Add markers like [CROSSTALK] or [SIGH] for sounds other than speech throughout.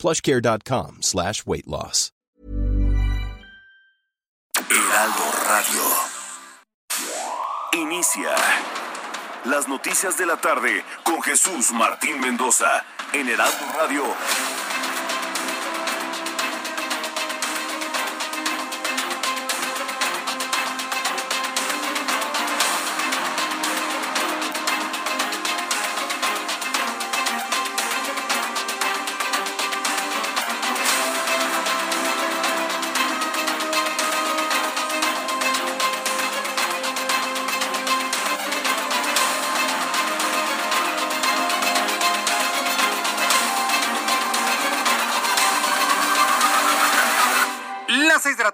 plushcare.com slash weight loss. Heraldo Radio. Inicia las noticias de la tarde con Jesús Martín Mendoza en Heraldo Radio.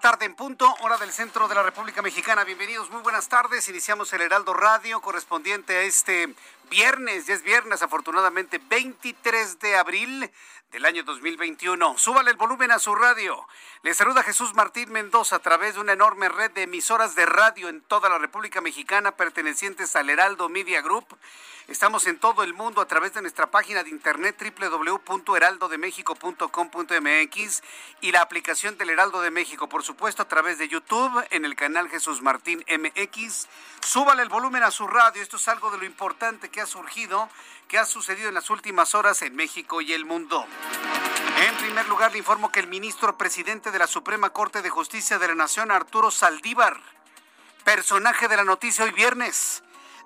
Tarde en punto, hora del centro de la República Mexicana. Bienvenidos, muy buenas tardes. Iniciamos el Heraldo Radio correspondiente a este viernes, ya es viernes, afortunadamente 23 de abril del año 2021. Súbale el volumen a su radio. Le saluda Jesús Martín Mendoza a través de una enorme red de emisoras de radio en toda la República Mexicana pertenecientes al Heraldo Media Group. Estamos en todo el mundo a través de nuestra página de internet www.heraldodemexico.com.mx y la aplicación del Heraldo de México, por supuesto, a través de YouTube en el canal Jesús Martín MX. Súbale el volumen a su radio. Esto es algo de lo importante que ha surgido, que ha sucedido en las últimas horas en México y el mundo. En primer lugar, le informo que el ministro presidente de la Suprema Corte de Justicia de la Nación, Arturo Saldívar, personaje de la noticia hoy viernes,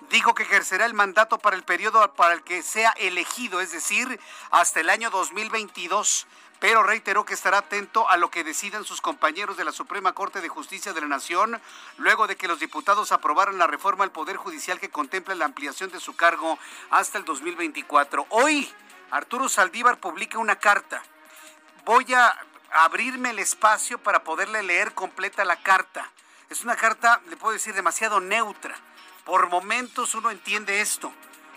dijo que ejercerá el mandato para el periodo para el que sea elegido, es decir, hasta el año 2022 pero reiteró que estará atento a lo que decidan sus compañeros de la Suprema Corte de Justicia de la Nación, luego de que los diputados aprobaran la reforma al Poder Judicial que contempla la ampliación de su cargo hasta el 2024. Hoy, Arturo Saldívar publica una carta. Voy a abrirme el espacio para poderle leer completa la carta. Es una carta, le puedo decir, demasiado neutra. Por momentos uno entiende esto,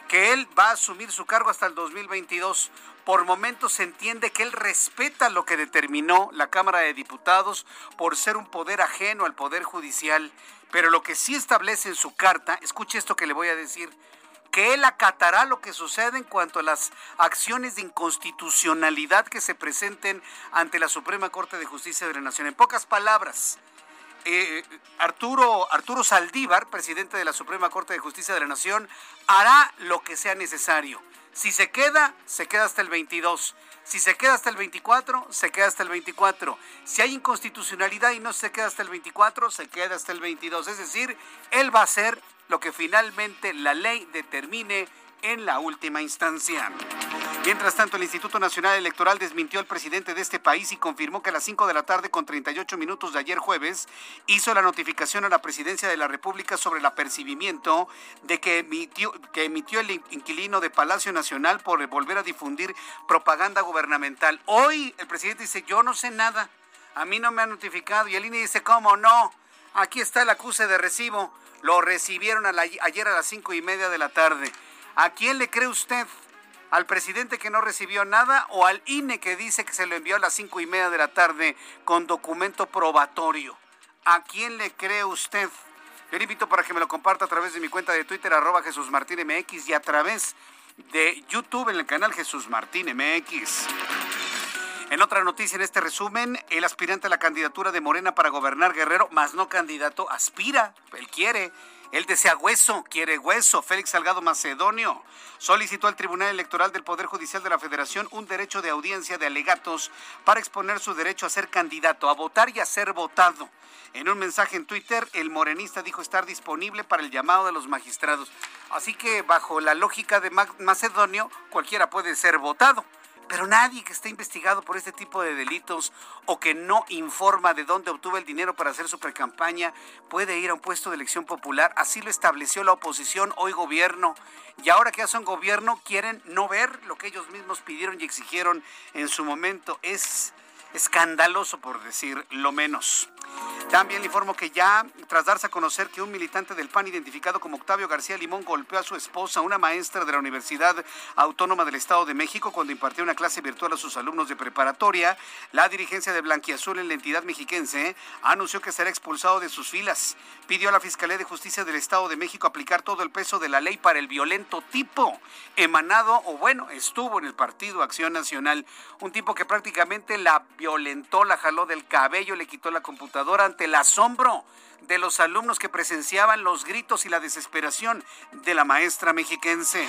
que él va a asumir su cargo hasta el 2022 por momentos se entiende que él respeta lo que determinó la Cámara de Diputados por ser un poder ajeno al Poder Judicial, pero lo que sí establece en su carta, escuche esto que le voy a decir, que él acatará lo que sucede en cuanto a las acciones de inconstitucionalidad que se presenten ante la Suprema Corte de Justicia de la Nación. En pocas palabras, eh, Arturo, Arturo Saldívar, presidente de la Suprema Corte de Justicia de la Nación, hará lo que sea necesario. Si se queda, se queda hasta el 22. Si se queda hasta el 24, se queda hasta el 24. Si hay inconstitucionalidad y no se queda hasta el 24, se queda hasta el 22. Es decir, él va a hacer lo que finalmente la ley determine en la última instancia. Mientras tanto, el Instituto Nacional Electoral desmintió al presidente de este país y confirmó que a las 5 de la tarde con 38 minutos de ayer jueves hizo la notificación a la presidencia de la República sobre el apercibimiento de que emitió, que emitió el inquilino de Palacio Nacional por volver a difundir propaganda gubernamental. Hoy el presidente dice, yo no sé nada, a mí no me han notificado y el INE dice, ¿cómo no? Aquí está el acuse de recibo. Lo recibieron ayer a las cinco y media de la tarde. ¿A quién le cree usted? ¿Al presidente que no recibió nada o al INE que dice que se lo envió a las cinco y media de la tarde con documento probatorio? ¿A quién le cree usted? Yo le invito para que me lo comparta a través de mi cuenta de Twitter, arroba Jesús Martín MX, y a través de YouTube en el canal Jesús Martín MX. En otra noticia, en este resumen, el aspirante a la candidatura de Morena para gobernar Guerrero, más no candidato, aspira, él quiere, él desea hueso, quiere hueso. Félix Salgado Macedonio solicitó al Tribunal Electoral del Poder Judicial de la Federación un derecho de audiencia de alegatos para exponer su derecho a ser candidato, a votar y a ser votado. En un mensaje en Twitter, el morenista dijo estar disponible para el llamado de los magistrados. Así que bajo la lógica de Macedonio, cualquiera puede ser votado pero nadie que esté investigado por este tipo de delitos o que no informa de dónde obtuvo el dinero para hacer su precampaña puede ir a un puesto de elección popular. Así lo estableció la oposición, hoy gobierno. Y ahora que ya son gobierno, quieren no ver lo que ellos mismos pidieron y exigieron en su momento. Es escandaloso por decir lo menos. También le informo que ya, tras darse a conocer que un militante del PAN identificado como Octavio García Limón golpeó a su esposa, una maestra de la Universidad Autónoma del Estado de México, cuando impartió una clase virtual a sus alumnos de preparatoria, la dirigencia de Blanquiazul en la entidad mexiquense anunció que será expulsado de sus filas. Pidió a la Fiscalía de Justicia del Estado de México aplicar todo el peso de la ley para el violento tipo, emanado o bueno, estuvo en el Partido Acción Nacional. Un tipo que prácticamente la violentó, la jaló del cabello, le quitó la computadora ante el asombro de los alumnos que presenciaban los gritos y la desesperación de la maestra mexiquense.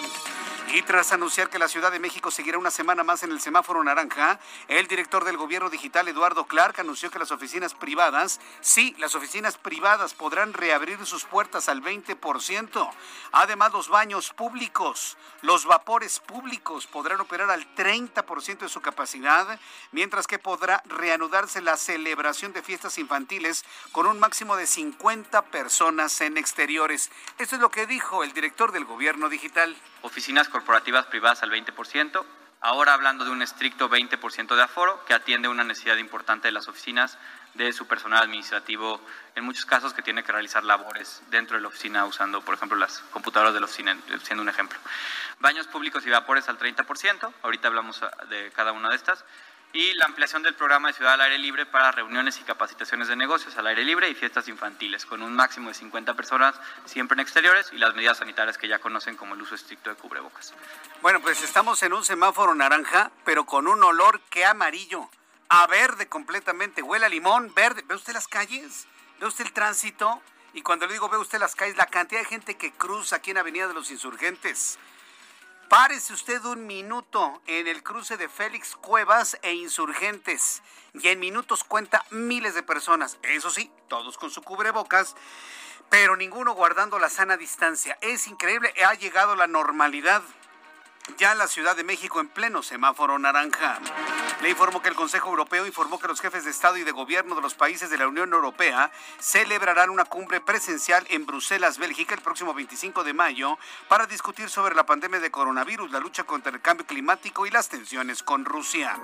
Y tras anunciar que la Ciudad de México seguirá una semana más en el semáforo naranja, el director del gobierno digital, Eduardo Clark, anunció que las oficinas privadas, sí, las oficinas privadas podrán reabrir sus puertas al 20%. Además, los baños públicos, los vapores públicos podrán operar al 30% de su capacidad, mientras que podrá reanudarse la celebración de fiestas infantiles con un máximo de 50 personas en exteriores. Esto es lo que dijo el director del gobierno digital. Oficinas corporativas privadas al 20%, ahora hablando de un estricto 20% de aforo que atiende una necesidad importante de las oficinas, de su personal administrativo, en muchos casos que tiene que realizar labores dentro de la oficina usando, por ejemplo, las computadoras de la oficina, siendo un ejemplo. Baños públicos y vapores al 30%, ahorita hablamos de cada una de estas y la ampliación del programa de Ciudad al Aire Libre para reuniones y capacitaciones de negocios al aire libre y fiestas infantiles, con un máximo de 50 personas siempre en exteriores y las medidas sanitarias que ya conocen como el uso estricto de cubrebocas. Bueno, pues estamos en un semáforo naranja, pero con un olor que amarillo, a verde completamente, huele a limón, verde. ¿Ve usted las calles? ¿Ve usted el tránsito? Y cuando le digo ve usted las calles, la cantidad de gente que cruza aquí en Avenida de los Insurgentes Párese usted un minuto en el cruce de Félix Cuevas e Insurgentes y en minutos cuenta miles de personas. Eso sí, todos con su cubrebocas, pero ninguno guardando la sana distancia. Es increíble, ha llegado la normalidad ya la Ciudad de México en pleno semáforo naranja. Le informo que el Consejo Europeo informó que los jefes de Estado y de Gobierno de los países de la Unión Europea celebrarán una cumbre presencial en Bruselas, Bélgica, el próximo 25 de mayo para discutir sobre la pandemia de coronavirus, la lucha contra el cambio climático y las tensiones con Rusia.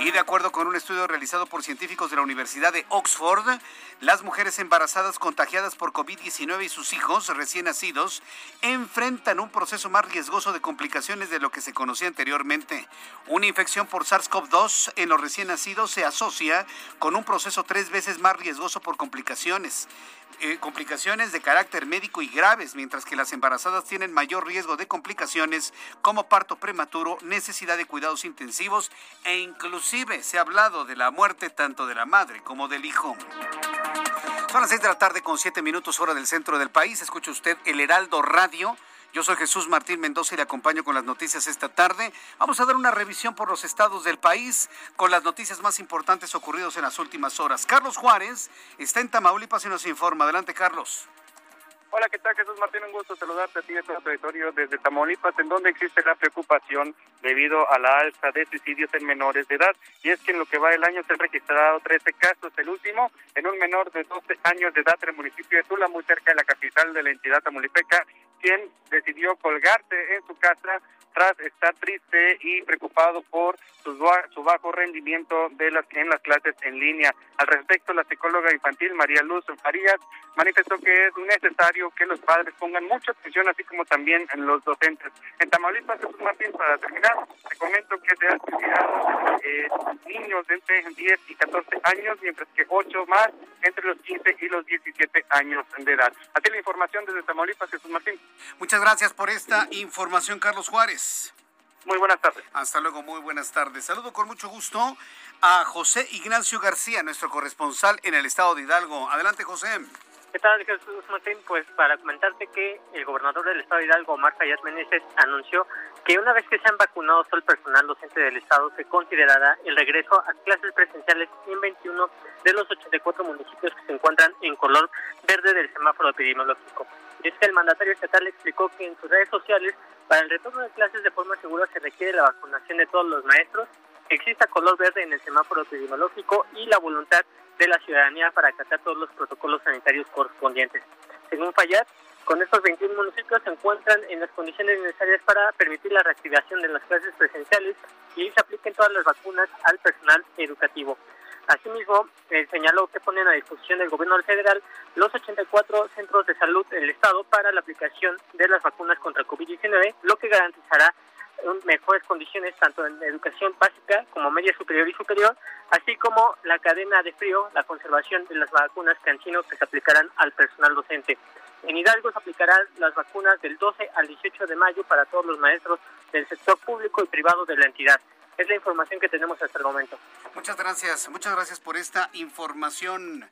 Y de acuerdo con un estudio realizado por científicos de la Universidad de Oxford, las mujeres embarazadas contagiadas por COVID-19 y sus hijos recién nacidos enfrentan un proceso más riesgoso de complicaciones de lo que se conocía anteriormente. Una infección por SARS-CoV-2 en los recién nacidos se asocia con un proceso tres veces más riesgoso por complicaciones. Eh, complicaciones de carácter médico y graves, mientras que las embarazadas tienen mayor riesgo de complicaciones como parto prematuro, necesidad de cuidados intensivos e inclusive se ha hablado de la muerte tanto de la madre como del hijo. Son las seis de la tarde con siete minutos hora del centro del país. Escucha usted el Heraldo Radio. Yo soy Jesús Martín Mendoza y le acompaño con las noticias esta tarde. Vamos a dar una revisión por los estados del país con las noticias más importantes ocurridos en las últimas horas. Carlos Juárez está en Tamaulipas y nos informa. Adelante, Carlos. Hola, ¿qué tal Jesús Martín? Un gusto saludarte a ti y a todo el territorio desde Tamaulipas, en donde existe la preocupación debido a la alza de suicidios en menores de edad. Y es que en lo que va el año se han registrado 13 casos, el último en un menor de 12 años de edad en el municipio de Tula, muy cerca de la capital de la entidad tamaulipeca, quien decidió colgarse en su casa tras estar triste y preocupado por su, bajo rendimiento de las, en las clases en línea. Al respecto, la psicóloga infantil María Luz Farías manifestó que es necesario que los padres pongan mucha atención, así como también los docentes. En Tamaulipas, Jesús Martín, para terminar, te comento que se han suicidado eh, niños entre 10 y 14 años, mientras que 8 más entre los 15 y los 17 años de edad. Así la información desde Tamaulipas, Jesús Martín. Muchas gracias por esta información, Carlos Juárez. Muy buenas tardes. Hasta luego, muy buenas tardes. Saludo con mucho gusto a José Ignacio García, nuestro corresponsal en el estado de Hidalgo. Adelante, José. ¿Qué tal, Jesús Martín? Pues para comentarte que el gobernador del estado de Hidalgo, Omar Fayad Meneses, anunció que una vez que se han vacunado todo el personal docente del estado, se considerará el regreso a clases presenciales en 21 de los 84 municipios que se encuentran en color verde del semáforo epidemiológico. Es que el mandatario estatal explicó que en sus redes sociales, para el retorno de clases de forma segura se requiere la vacunación de todos los maestros, que exista color verde en el semáforo epidemiológico y la voluntad de la ciudadanía para acatar todos los protocolos sanitarios correspondientes. Según Fayad, con estos 21 municipios se encuentran en las condiciones necesarias para permitir la reactivación de las clases presenciales y se apliquen todas las vacunas al personal educativo. Asimismo, eh, señaló que ponen a disposición del gobierno federal los 84 centros de salud del Estado para la aplicación de las vacunas contra COVID-19, lo que garantizará mejores condiciones tanto en educación básica como media superior y superior, así como la cadena de frío, la conservación de las vacunas cancino que se aplicarán al personal docente. En Hidalgo se aplicarán las vacunas del 12 al 18 de mayo para todos los maestros del sector público y privado de la entidad. Es la información que tenemos hasta el momento. Muchas gracias, muchas gracias por esta información.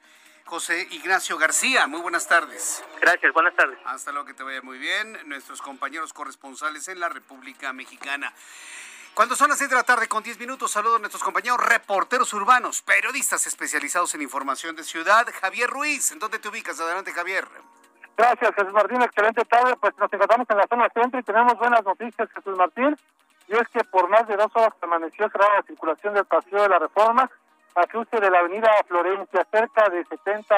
José Ignacio García. Muy buenas tardes. Gracias, buenas tardes. Hasta luego, que te vaya muy bien. Nuestros compañeros corresponsales en la República Mexicana. Cuando son las 6 de la tarde con 10 minutos, saludo a nuestros compañeros reporteros urbanos, periodistas especializados en información de ciudad. Javier Ruiz, ¿en dónde te ubicas? Adelante, Javier. Gracias, Jesús Martín. Excelente tarde. Pues nos encontramos en la zona centro y tenemos buenas noticias, Jesús Martín. Y es que por más de dos horas permaneció cerrada la circulación del Paseo de la Reforma a cruce de la avenida Florencia, cerca de 70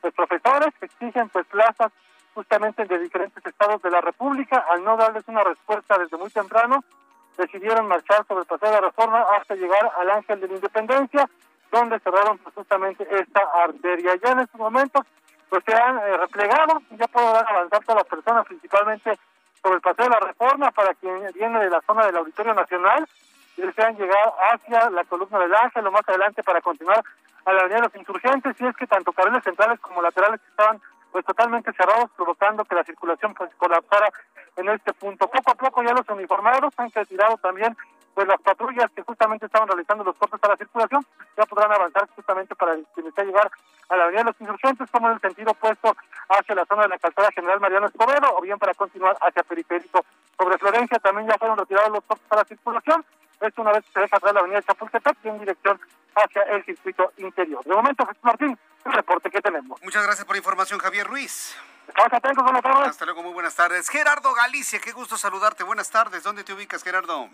pues, profesores exigen pues plazas justamente de diferentes estados de la República. Al no darles una respuesta desde muy temprano, decidieron marchar sobre el paseo de la reforma hasta llegar al Ángel de la Independencia, donde cerraron pues, justamente esta arteria. Ya en estos momentos pues se han eh, replegado y ya podrán avanzar todas las personas, principalmente sobre el paseo de la reforma, para quien viene de la zona del Auditorio Nacional desean llegar hacia la columna del Ángel o más adelante para continuar a la avenida de los insurgentes y es que tanto carriles centrales como laterales estaban pues totalmente cerrados provocando que la circulación pues colapsara en este punto. Poco a poco ya los uniformados han retirado también pues las patrullas que justamente estaban realizando los cortes a la circulación ya podrán avanzar justamente para a llegar a la avenida de los insurgentes como en el sentido opuesto hacia la zona de la calzada general Mariano Escobedo o bien para continuar hacia periférico. Sobre Florencia también ya fueron retirados los cortes a la circulación esto una vez se deja atrás la avenida Chapultepec en dirección hacia el circuito interior. De momento, Jesús Martín, el reporte que tenemos. Muchas gracias por la información, Javier Ruiz. Estamos atentos, buenas tardes. Hasta luego, muy buenas tardes. Gerardo Galicia, qué gusto saludarte. Buenas tardes. ¿Dónde te ubicas, Gerardo?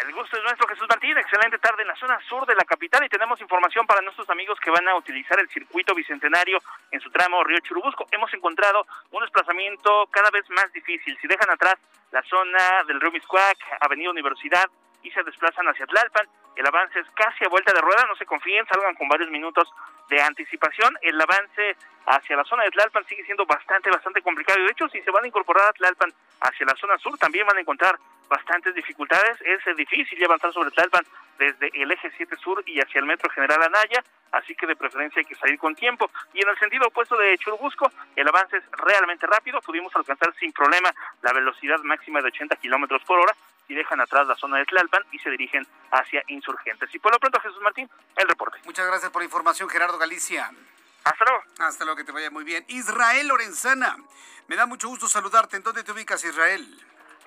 El gusto es nuestro, Jesús Martín. Excelente tarde en la zona sur de la capital y tenemos información para nuestros amigos que van a utilizar el circuito bicentenario en su tramo Río Churubusco. Hemos encontrado un desplazamiento cada vez más difícil. Si dejan atrás la zona del Río Miscuac, Avenida Universidad, y se desplazan hacia Tlalpan. El avance es casi a vuelta de rueda, no se confíen, salgan con varios minutos de anticipación. El avance hacia la zona de Tlalpan sigue siendo bastante, bastante complicado. De hecho, si se van a incorporar a Tlalpan hacia la zona sur, también van a encontrar bastantes dificultades. Es difícil avanzar sobre Tlalpan desde el eje 7 sur y hacia el metro General Anaya, así que de preferencia hay que salir con tiempo. Y en el sentido opuesto de Churubusco, el avance es realmente rápido. Pudimos alcanzar sin problema la velocidad máxima de 80 kilómetros por hora y dejan atrás la zona de Tlalpan y se dirigen hacia Insurgentes. Y por lo pronto, Jesús Martín, el reporte. Muchas gracias por la información, Gerardo Galicia. Hasta luego. Hasta luego, que te vaya muy bien. Israel Lorenzana, me da mucho gusto saludarte. ¿En dónde te ubicas, Israel?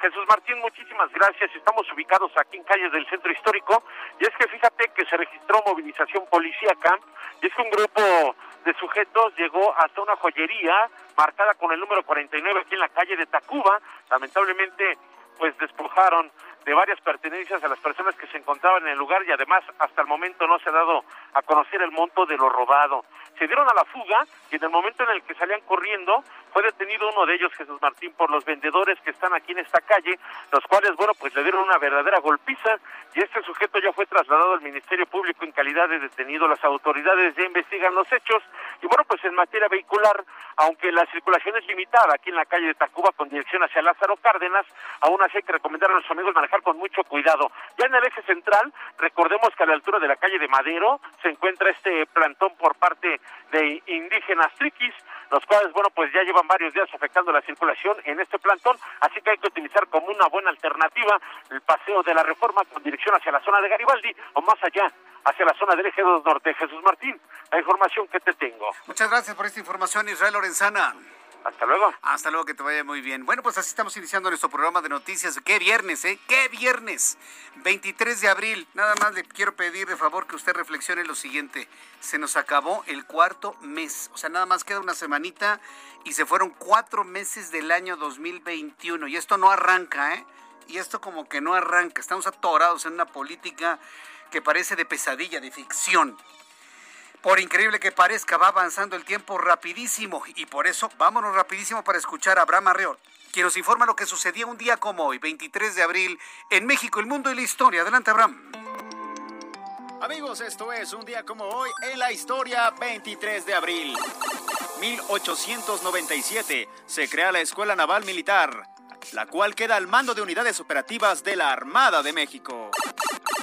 Jesús Martín, muchísimas gracias. Estamos ubicados aquí en calles del centro histórico y es que fíjate que se registró movilización policíaca y es que un grupo de sujetos llegó hasta una joyería marcada con el número 49 aquí en la calle de Tacuba. Lamentablemente, pues despojaron de varias pertenencias a las personas que se encontraban en el lugar y además hasta el momento no se ha dado a conocer el monto de lo robado. Se dieron a la fuga y en el momento en el que salían corriendo fue detenido uno de ellos, Jesús Martín, por los vendedores que están aquí en esta calle, los cuales, bueno, pues le dieron una verdadera golpiza y este sujeto ya fue trasladado al Ministerio Público en calidad de detenido. Las autoridades ya investigan los hechos y, bueno, pues en materia vehicular, aunque la circulación es limitada aquí en la calle de Tacuba con dirección hacia Lázaro Cárdenas, aún así hay que recomendar a los amigos manejar con mucho cuidado. Ya en el eje central, recordemos que a la altura de la calle de Madero se encuentra este plantón por parte de indígenas triquis, los cuales, bueno, pues ya llevan varios días afectando la circulación en este plantón, así que hay que utilizar como una buena alternativa el paseo de la reforma con dirección hacia la zona de Garibaldi o más allá, hacia la zona del eje 2 norte. Jesús Martín, la información que te tengo. Muchas gracias por esta información, Israel Lorenzana. Hasta luego. Hasta luego, que te vaya muy bien. Bueno, pues así estamos iniciando nuestro programa de noticias. ¿Qué viernes, eh? ¿Qué viernes? 23 de abril. Nada más le quiero pedir de favor que usted reflexione lo siguiente. Se nos acabó el cuarto mes. O sea, nada más queda una semanita y se fueron cuatro meses del año 2021. Y esto no arranca, ¿eh? Y esto como que no arranca. Estamos atorados en una política que parece de pesadilla, de ficción. Por increíble que parezca, va avanzando el tiempo rapidísimo y por eso vámonos rapidísimo para escuchar a Abraham Arreola, quien nos informa lo que sucedía un día como hoy, 23 de abril, en México, el mundo y la historia. Adelante, Abraham. Amigos, esto es un día como hoy en la historia 23 de abril. 1897 se crea la Escuela Naval Militar, la cual queda al mando de unidades operativas de la Armada de México.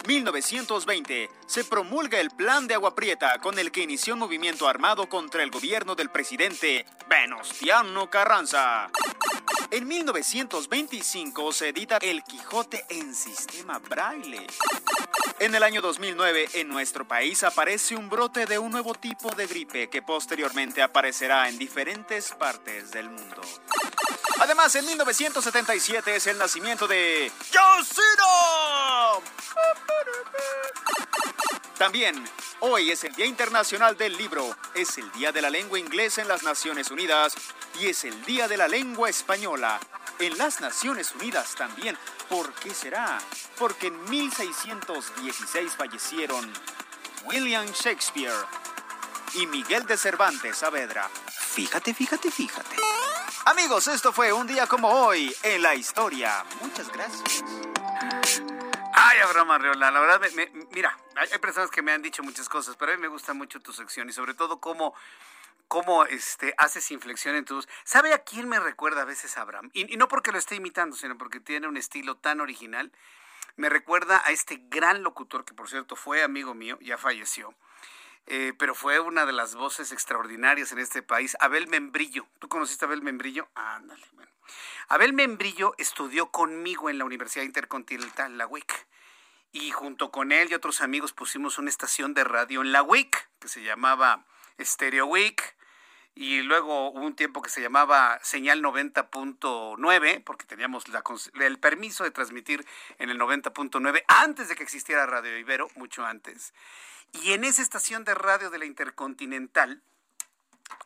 1920 se promulga el Plan de Agua Prieta con el que inició un movimiento armado contra el gobierno del presidente Venustiano Carranza. En 1925 se edita El Quijote en sistema braille. En el año 2009, en nuestro país aparece un brote de un nuevo tipo de gripe que posteriormente aparecerá en diferentes partes del mundo. Además, en 1977 es el nacimiento de John También, hoy es el Día Internacional del Libro, es el Día de la Lengua Inglesa en las Naciones Unidas y es el Día de la Lengua Española en las Naciones Unidas también. ¿Por qué será? Porque en 1616 fallecieron William Shakespeare y Miguel de Cervantes Saavedra. Fíjate, fíjate, fíjate. Amigos, esto fue un día como hoy en la historia. Muchas gracias. Ay, Abraham Arreola, la verdad, mira, hay, personas que me han dicho muchas cosas, pero a mí me gusta mucho tu sección y sobre todo cómo cómo este, haces inflexión en tus... ¿Sabe a quién me recuerda a veces Abraham? Y, no porque lo esté imitando, sino porque tiene un estilo tan original. Me recuerda a este gran locutor, que por cierto fue amigo mío, ya falleció, eh, pero fue una de las voces extraordinarias en este país, Abel Membrillo. ¿Tú conociste a Abel Membrillo? Ándale. Abel Membrillo estudió conmigo en la Universidad Intercontinental, la UIC. Y junto con él y otros amigos pusimos una estación de radio en la UIC, que se llamaba Stereo Week y luego hubo un tiempo que se llamaba señal 90.9 porque teníamos el permiso de transmitir en el 90.9 antes de que existiera Radio Ibero, mucho antes. Y en esa estación de radio de la Intercontinental,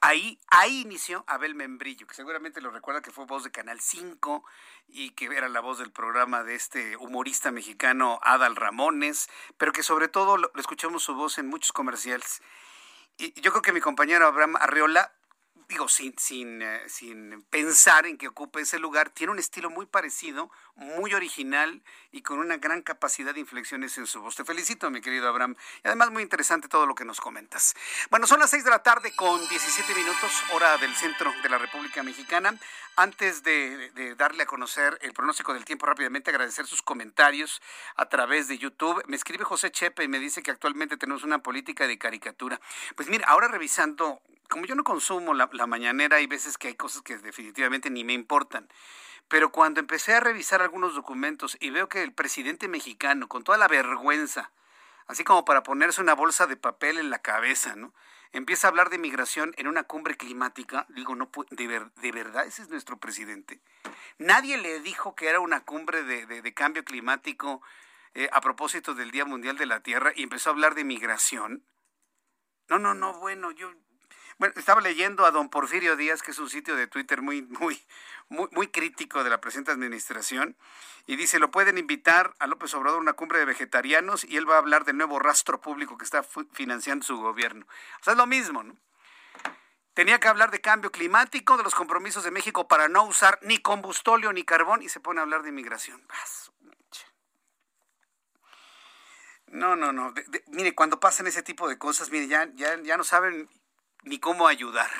ahí, ahí inició Abel Membrillo, que seguramente lo recuerda que fue voz de Canal 5 y que era la voz del programa de este humorista mexicano Adal Ramones, pero que sobre todo lo escuchamos su voz en muchos comerciales. Yo creo que mi compañero Abraham Arriola digo, sin, sin, eh, sin pensar en que ocupe ese lugar, tiene un estilo muy parecido, muy original y con una gran capacidad de inflexiones en su voz. Te felicito, mi querido Abraham. Y además muy interesante todo lo que nos comentas. Bueno, son las 6 de la tarde con 17 minutos, hora del centro de la República Mexicana. Antes de, de darle a conocer el pronóstico del tiempo rápidamente, agradecer sus comentarios a través de YouTube. Me escribe José Chepe y me dice que actualmente tenemos una política de caricatura. Pues mira, ahora revisando como yo no consumo la, mañanera, hay veces que hay cosas que definitivamente ni me importan. Pero cuando empecé a revisar algunos documentos y veo que el presidente mexicano, con toda la vergüenza, así como para ponerse una bolsa de papel en la cabeza, ¿no? Empieza a hablar de migración en una cumbre climática. Digo, no de, de verdad, ese es nuestro presidente. Nadie le dijo que era una cumbre de, cambio climático eh, a propósito del Día Mundial de la Tierra y empezó a hablar de migración. No, no, no, bueno, yo bueno, estaba leyendo a don Porfirio Díaz, que es un sitio de Twitter muy, muy, muy, muy crítico de la presente administración, y dice, lo pueden invitar a López Obrador a una cumbre de vegetarianos y él va a hablar del nuevo rastro público que está financiando su gobierno. O sea, es lo mismo, ¿no? Tenía que hablar de cambio climático, de los compromisos de México para no usar ni combustóleo ni carbón y se pone a hablar de inmigración. No, no, no. mire, cuando pasan ese tipo de cosas, mire, ya, ya, ya no saben ni cómo ayudar.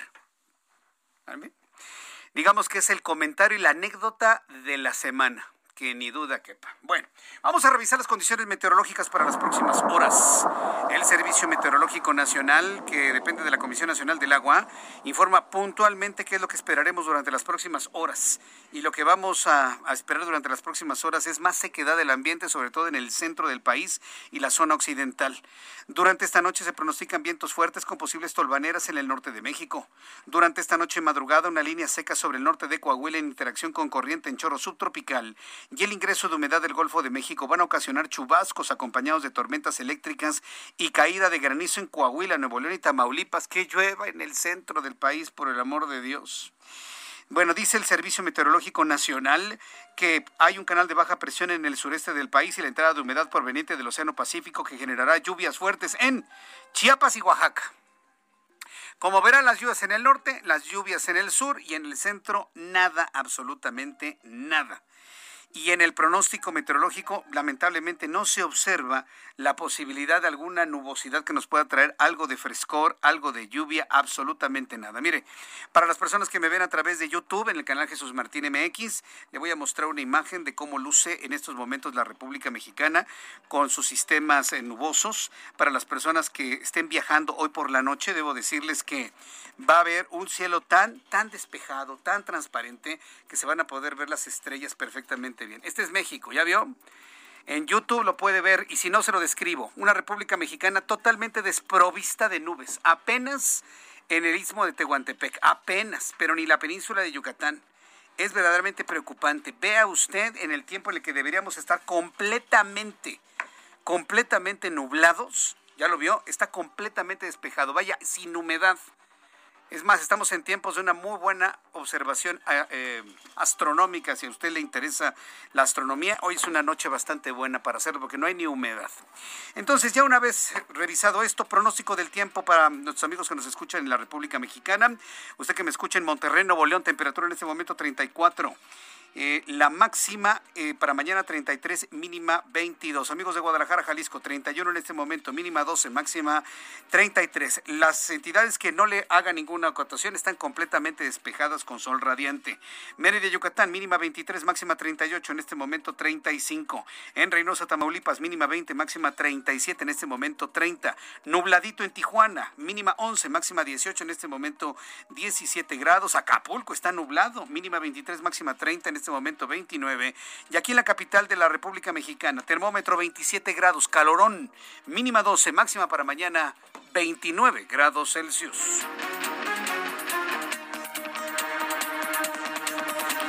Digamos que es el comentario y la anécdota de la semana que ni duda quepa. Bueno, vamos a revisar las condiciones meteorológicas para las próximas horas. El Servicio Meteorológico Nacional, que depende de la Comisión Nacional del Agua, informa puntualmente qué es lo que esperaremos durante las próximas horas. Y lo que vamos a, esperar durante las próximas horas es más sequedad del ambiente, sobre todo en el centro del país y la zona occidental. Durante esta noche se pronostican vientos fuertes con posibles tolvaneras en el norte de México. Durante esta noche madrugada, una línea seca sobre el norte de Coahuila en interacción con corriente en chorro subtropical y el ingreso de humedad del Golfo de México van a ocasionar chubascos acompañados de tormentas eléctricas y caída de granizo en Coahuila, Nuevo León y Tamaulipas. Que llueva en el centro del país, por el amor de Dios. Bueno, dice el Servicio Meteorológico Nacional que hay un canal de baja presión en el sureste del país y la entrada de humedad proveniente del Océano Pacífico que generará lluvias fuertes en Chiapas y Oaxaca. Como verán, las lluvias en el norte, las lluvias en el sur y en el centro, nada, absolutamente nada. Y en el pronóstico meteorológico lamentablemente no se observa la posibilidad de alguna nubosidad que nos pueda traer algo de frescor, algo de lluvia, absolutamente nada. Mire, para las personas que me ven a través de YouTube en el canal Jesús Martín MX, le voy a mostrar una imagen de cómo luce en estos momentos la República Mexicana con sus sistemas eh, nubosos. Para las personas que estén viajando hoy por la noche, debo decirles que va a haber un cielo tan, tan despejado, tan transparente, que se van a poder ver las estrellas perfectamente bien. Este es México, ¿ya vio? En YouTube lo puede ver y si no se lo describo. Una República Mexicana totalmente desprovista de nubes. Apenas en el istmo de Tehuantepec. Apenas, pero ni la península de Yucatán. Es verdaderamente preocupante. Vea usted en el tiempo en el que deberíamos estar completamente, completamente nublados. ¿Ya lo vio? Está completamente despejado. Vaya, sin humedad. Es más, estamos en tiempos de una muy buena observación eh, eh, astronómica. Si a usted le interesa la astronomía, hoy es una noche bastante buena para hacerlo porque no hay ni humedad. Entonces, ya una vez revisado esto, pronóstico del tiempo para nuestros amigos que nos escuchan en la República Mexicana. Usted que me escucha en Monterrey, Nuevo León, temperatura en este momento 34. Eh, la máxima eh, para mañana 33, mínima 22. Amigos de Guadalajara, Jalisco, 31 en este momento, mínima 12, máxima 33. Las entidades que no le hagan ninguna acotación están completamente despejadas con sol radiante. Mérida, Yucatán, mínima 23, máxima 38, en este momento 35. En Reynosa, Tamaulipas, mínima 20, máxima 37, en este momento 30. Nubladito en Tijuana, mínima 11, máxima 18, en este momento 17 grados. Acapulco está nublado, mínima 23, máxima 30, en este momento 29. Y aquí en la capital de la República Mexicana, termómetro 27 grados, calorón, mínima 12, máxima para mañana 29 grados Celsius.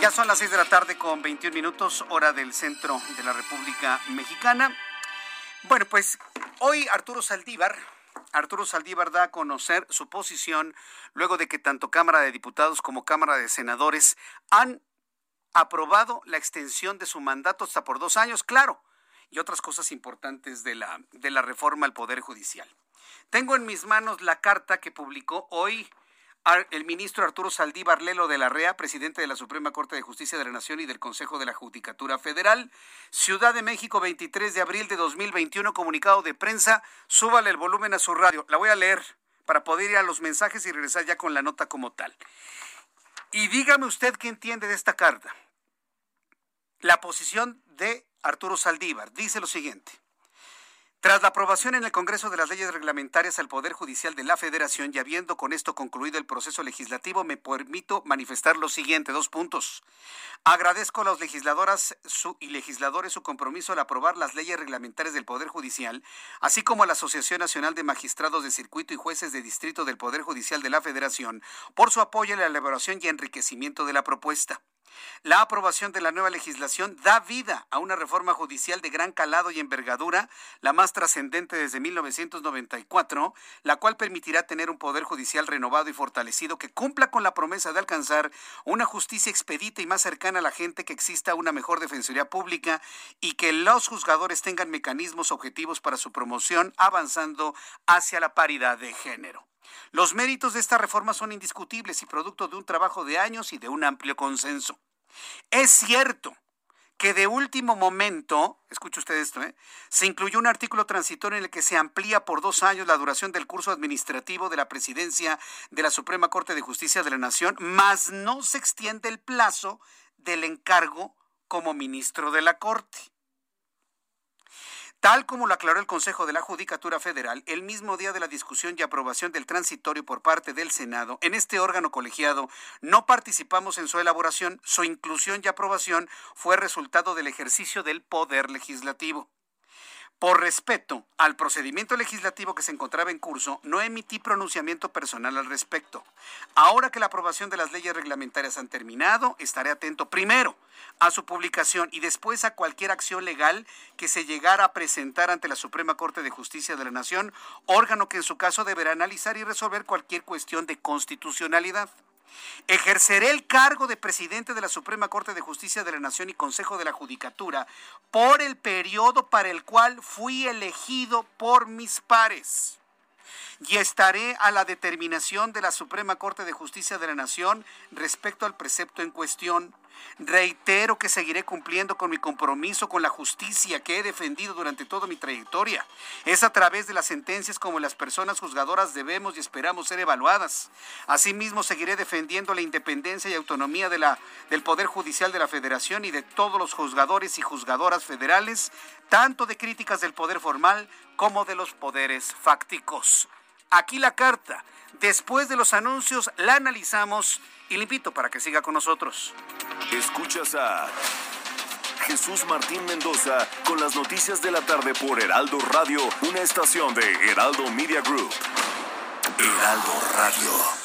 Ya son las 6 de la tarde con 21 minutos, hora del centro de la República Mexicana. Bueno, pues hoy Arturo Saldívar, Arturo Saldívar da a conocer su posición luego de que tanto Cámara de Diputados como Cámara de Senadores han aprobado la extensión de su mandato hasta por dos años, claro, y otras cosas importantes de la, de la reforma al Poder Judicial. Tengo en mis manos la carta que publicó hoy el ministro Arturo Saldívar Lelo de la REA, presidente de la Suprema Corte de Justicia de la Nación y del Consejo de la Judicatura Federal. Ciudad de México, 23 de abril de 2021, comunicado de prensa. Súbale el volumen a su radio. La voy a leer para poder ir a los mensajes y regresar ya con la nota como tal. Y dígame usted qué entiende de esta carta. La posición de Arturo Saldívar dice lo siguiente. Tras la aprobación en el Congreso de las leyes reglamentarias al Poder Judicial de la Federación y habiendo con esto concluido el proceso legislativo, me permito manifestar lo siguiente, dos puntos. Agradezco a las legisladoras y legisladores su compromiso al aprobar las leyes reglamentarias del Poder Judicial, así como a la Asociación Nacional de Magistrados de Circuito y Jueces de Distrito del Poder Judicial de la Federación por su apoyo en la elaboración y enriquecimiento de la propuesta. La aprobación de la nueva legislación da vida a una reforma judicial de gran calado y envergadura, la más trascendente desde 1994, la cual permitirá tener un poder judicial renovado y fortalecido que cumpla con la promesa de alcanzar una justicia expedita y más cercana a la gente, que exista una mejor defensoría pública y que los juzgadores tengan mecanismos objetivos para su promoción, avanzando hacia la paridad de género. Los méritos de esta reforma son indiscutibles y producto de un trabajo de años y de un amplio consenso. Es cierto que de último momento, escuche usted esto, ¿eh? se incluyó un artículo transitorio en el que se amplía por dos años la duración del curso administrativo de la presidencia de la Suprema Corte de Justicia de la Nación, mas no se extiende el plazo del encargo como ministro de la Corte. Tal como lo aclaró el Consejo de la Judicatura Federal, el mismo día de la discusión y aprobación del transitorio por parte del Senado, en este órgano colegiado no participamos en su elaboración, su inclusión y aprobación fue resultado del ejercicio del poder legislativo. Por respeto al procedimiento legislativo que se encontraba en curso, no emití pronunciamiento personal al respecto. Ahora que la aprobación de las leyes reglamentarias han terminado, estaré atento primero a su publicación y después a cualquier acción legal que se llegara a presentar ante la Suprema Corte de Justicia de la Nación, órgano que en su caso deberá analizar y resolver cualquier cuestión de constitucionalidad. Ejerceré el cargo de presidente de la Suprema Corte de Justicia de la Nación y Consejo de la Judicatura por el periodo para el cual fui elegido por mis pares. Y estaré a la determinación de la Suprema Corte de Justicia de la Nación respecto al precepto en cuestión, Reitero que seguiré cumpliendo con mi compromiso con la justicia que he defendido durante toda mi trayectoria. Es a través de las sentencias como las personas juzgadoras debemos y esperamos ser evaluadas. Asimismo, seguiré defendiendo la independencia y autonomía del Poder Judicial de la Federación y de todos los juzgadores y juzgadoras federales, tanto de críticas del poder formal como de los poderes fácticos. Aquí la carta. Después de los anuncios la analizamos y le invito para que siga con nosotros. Escuchas a Jesús Martín Mendoza con las noticias de la tarde por Heraldo Radio, una estación de Heraldo Media Group. Heraldo Radio.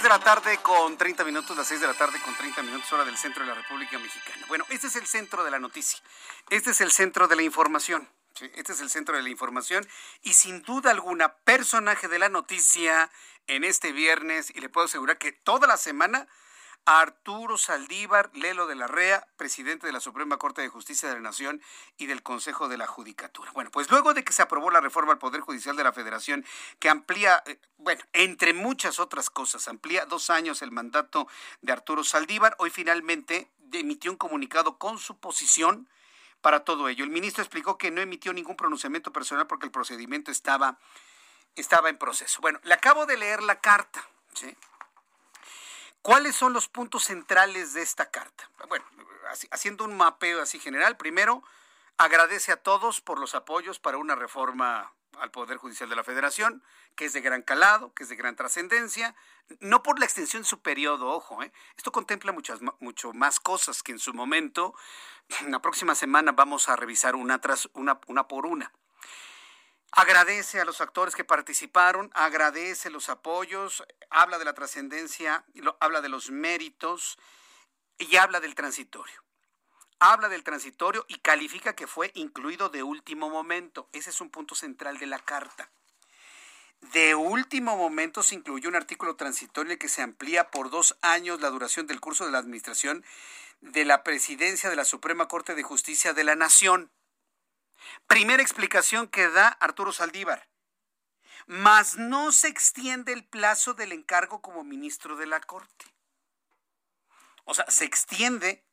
6 de la tarde con 30 minutos, las 6 de la tarde con 30 minutos, hora del centro de la República Mexicana. Bueno, este es el centro de la noticia, este es el centro de la información, este es el centro de la información y sin duda alguna, personaje de la noticia en este viernes, y le puedo asegurar que toda la semana Arturo Saldívar Lelo de la Rea, presidente de la Suprema Corte de Justicia de la Nación y del Consejo de la Judicatura. Bueno, pues luego de que se aprobó la reforma al Poder Judicial de la Federación, que amplía, eh, bueno, entre muchas otras cosas, amplía dos años el mandato de Arturo Saldívar, hoy finalmente emitió un comunicado con su posición para todo ello. El ministro explicó que no emitió ningún pronunciamiento personal porque el procedimiento estaba, estaba en proceso. Bueno, le acabo de leer la carta, ¿sí? ¿Cuáles son los puntos centrales de esta carta? Bueno, haciendo un mapeo así general, primero, agradece a todos por los apoyos para una reforma al Poder Judicial de la Federación, que es de gran calado, que es de gran trascendencia, no por la extensión de su periodo, ojo, ¿eh? esto contempla muchas, mucho más cosas que en su momento, la próxima semana vamos a revisar una, tras, una, una por una. Agradece a los actores que participaron, agradece los apoyos, habla de la trascendencia, habla de los méritos y habla del transitorio. Habla del transitorio y califica que fue incluido de último momento. Ese es un punto central de la carta. De último momento se incluyó un artículo transitorio que se amplía por dos años la duración del curso de la administración de la presidencia de la Suprema Corte de Justicia de la Nación. Primera explicación que da Arturo Saldívar. Mas no se extiende el plazo del encargo como ministro de la Corte. O sea, se extiende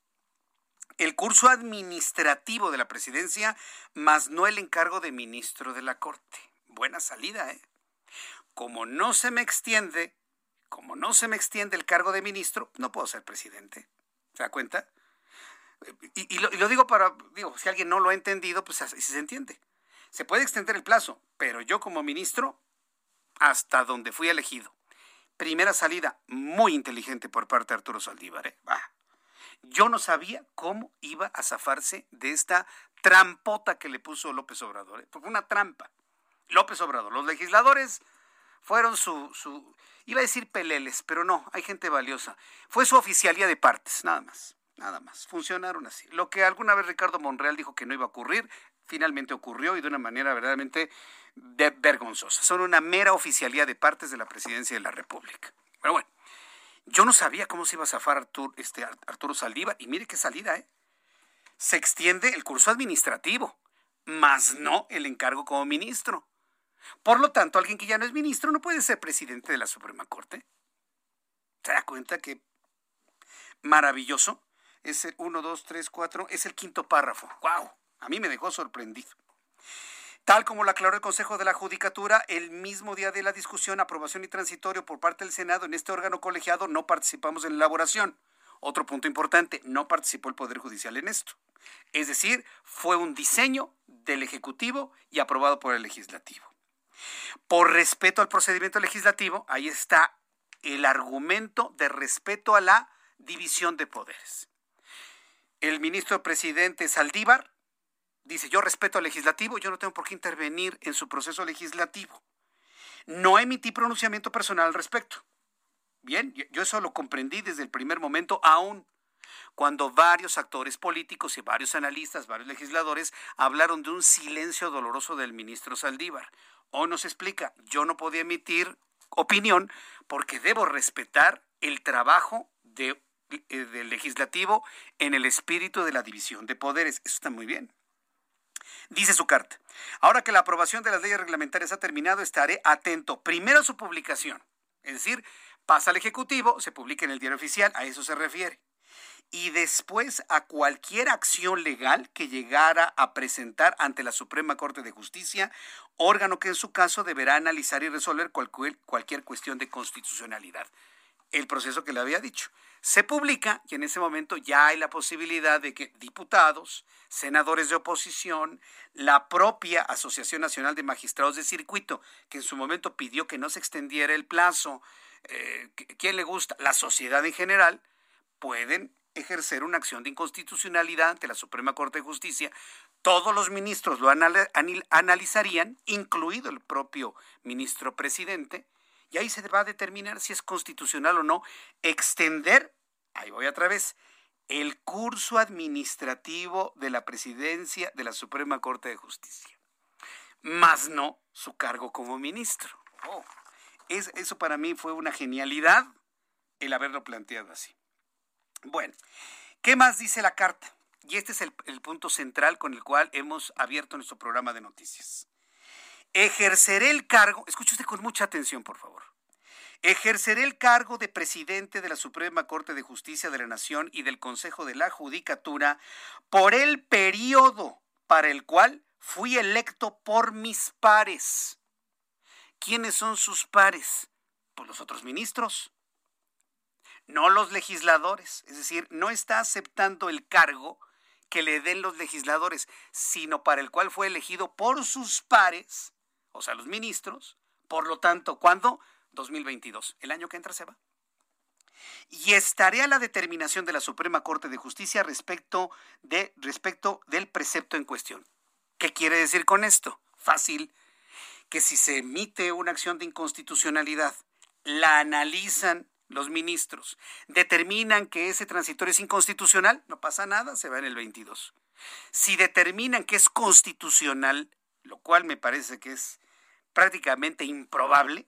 el curso administrativo de la presidencia, más no el encargo de ministro de la Corte. Buena salida, ¿eh? Como no se me extiende, como no se me extiende el cargo de ministro, no puedo ser presidente. ¿Se da cuenta? Y, lo, digo para, digo, si alguien no lo ha entendido, pues así se entiende. Se puede extender el plazo, pero yo como ministro, hasta donde fui elegido. Primera salida muy inteligente por parte de Arturo Saldívar. ¿eh? Yo no sabía cómo iba a zafarse de esta trampota que le puso López Obrador. ¿eh? Una trampa. López Obrador. Los legisladores fueron su, su, iba a decir peleles, pero no, hay gente valiosa. Fue su oficialía de partes, nada más. Nada más, funcionaron así. Lo que alguna vez Ricardo Monreal dijo que no iba a ocurrir, finalmente ocurrió y de una manera verdaderamente vergonzosa. Son una mera oficialía de partes de la presidencia de la República. Pero bueno, yo no sabía cómo se iba a zafar Arturo, este, Arturo Saldívar y mire qué salida, ¿eh? Se extiende el curso administrativo, más no el encargo como ministro. Por lo tanto, alguien que ya no es ministro no puede ser presidente de la Suprema Corte. ¿Se da cuenta que maravilloso? Es el 1, 2, 3, 4, es el quinto párrafo. ¡Wow! A mí me dejó sorprendido. Tal como lo aclaró el Consejo de la Judicatura, el mismo día de la discusión, aprobación y transitorio por parte del Senado, en este órgano colegiado no participamos en la elaboración. Otro punto importante, no participó el Poder Judicial en esto. Es decir, fue un diseño del Ejecutivo y aprobado por el Legislativo. Por respeto al procedimiento legislativo, ahí está el argumento de respeto a la división de poderes el ministro presidente Saldívar dice, yo respeto al legislativo, yo no tengo por qué intervenir en su proceso legislativo. No emití pronunciamiento personal al respecto. Bien, yo eso lo comprendí desde el primer momento, aún cuando varios actores políticos y varios analistas, varios legisladores hablaron de un silencio doloroso del ministro Saldívar. O nos explica, yo no podía emitir opinión porque debo respetar el trabajo de, del legislativo en el espíritu de la división de poderes. Eso está muy bien. Dice su carta, ahora que la aprobación de las leyes reglamentarias ha terminado, estaré atento primero a su publicación, es decir, pasa al Ejecutivo, se publica en el diario oficial, a eso se refiere y después a cualquier acción legal que llegara a presentar ante la Suprema Corte de Justicia, órgano que en su caso deberá analizar y resolver cualquier, cualquier cuestión de constitucionalidad. El proceso que le había dicho. Se publica y en ese momento ya hay la posibilidad de que diputados, senadores de oposición, la propia Asociación Nacional de Magistrados de Circuito, que en su momento pidió que no se extendiera el plazo, eh, ¿quién le gusta? La sociedad en general, pueden ejercer una acción de inconstitucionalidad ante la Suprema Corte de Justicia, todos los ministros lo analizarían, incluido el propio ministro presidente, y ahí se va a determinar si es constitucional o no extender, ahí voy otra vez, el curso administrativo de la presidencia de la Suprema Corte de Justicia, más no su cargo como ministro. Oh, eso para mí fue una genialidad el haberlo planteado así. Bueno, ¿qué más dice la carta? Y este es el, punto central con el cual hemos abierto nuestro programa de noticias. Ejerceré el cargo, escuche usted con mucha atención, por favor. Ejerceré el cargo de presidente de la Suprema Corte de Justicia de la Nación y del Consejo de la Judicatura por el periodo para el cual fui electo por mis pares. ¿Quiénes son sus pares? Pues los otros ministros no los legisladores. Es decir, no está aceptando el cargo que le den los legisladores, sino para el cual fue elegido por sus pares, o sea, los ministros. Por lo tanto, ¿cuándo? 2022. El año que entra se va. Y estaré a la determinación de la Suprema Corte de Justicia respecto, de, respecto del precepto en cuestión. ¿Qué quiere decir con esto? Fácil, que si se emite una acción de inconstitucionalidad, la analizan los ministros, determinan que ese transitorio es inconstitucional, no pasa nada, se va en el 22. Si determinan que es constitucional, lo cual me parece que es prácticamente improbable,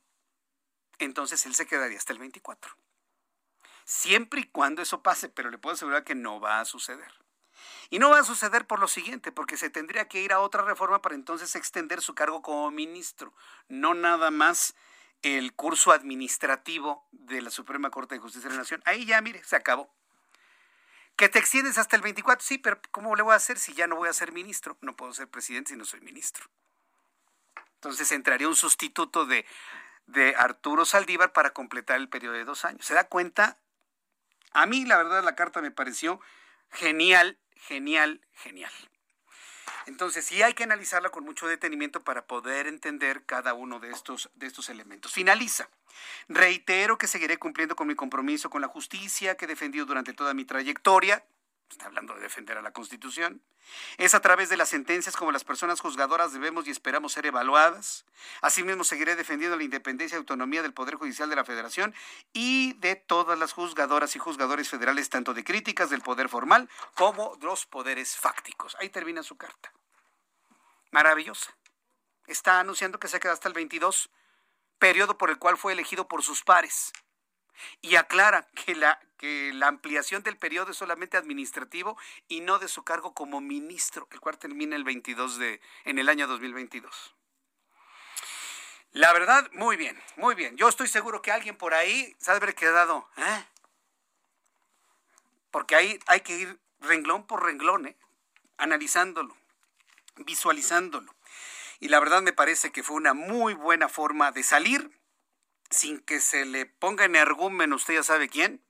entonces él se quedaría hasta el 24. Siempre y cuando eso pase, pero le puedo asegurar que no va a suceder. Y no va a suceder por lo siguiente, porque se tendría que ir a otra reforma para entonces extender su cargo como ministro, no nada más el curso administrativo de la Suprema Corte de Justicia de la Nación. Ahí ya, mire, se acabó. Que te extiendes hasta el 24, sí, pero ¿cómo le voy a hacer si ya no voy a ser ministro? No puedo ser presidente si no soy ministro. Entonces entraría un sustituto de, de Arturo Saldívar para completar el periodo de dos años. ¿Se da cuenta? A mí, la verdad, la carta me pareció genial, genial, genial. Entonces, sí hay que analizarla con mucho detenimiento para poder entender cada uno de estos, de estos elementos. Finaliza. Reitero que seguiré cumpliendo con mi compromiso con la justicia que he defendido durante toda mi trayectoria. Está hablando de defender a la Constitución. Es a través de las sentencias como las personas juzgadoras debemos y esperamos ser evaluadas. Asimismo, seguiré defendiendo la independencia y autonomía del Poder Judicial de la Federación y de todas las juzgadoras y juzgadores federales, tanto de críticas del poder formal como de los poderes fácticos. Ahí termina su carta maravillosa. Está anunciando que se queda hasta el 22, periodo por el cual fue elegido por sus pares. Y aclara que la, que la ampliación del periodo es solamente administrativo y no de su cargo como ministro, el cual termina el 22 de, en el año 2022. La verdad, muy bien, muy bien. Yo estoy seguro que alguien por ahí se ha haber quedado, ¿eh? Porque ahí hay que ir renglón por renglón, ¿eh? analizándolo visualizándolo. Y la verdad me parece que fue una muy buena forma de salir sin que se le ponga en ergumen usted ya sabe quién,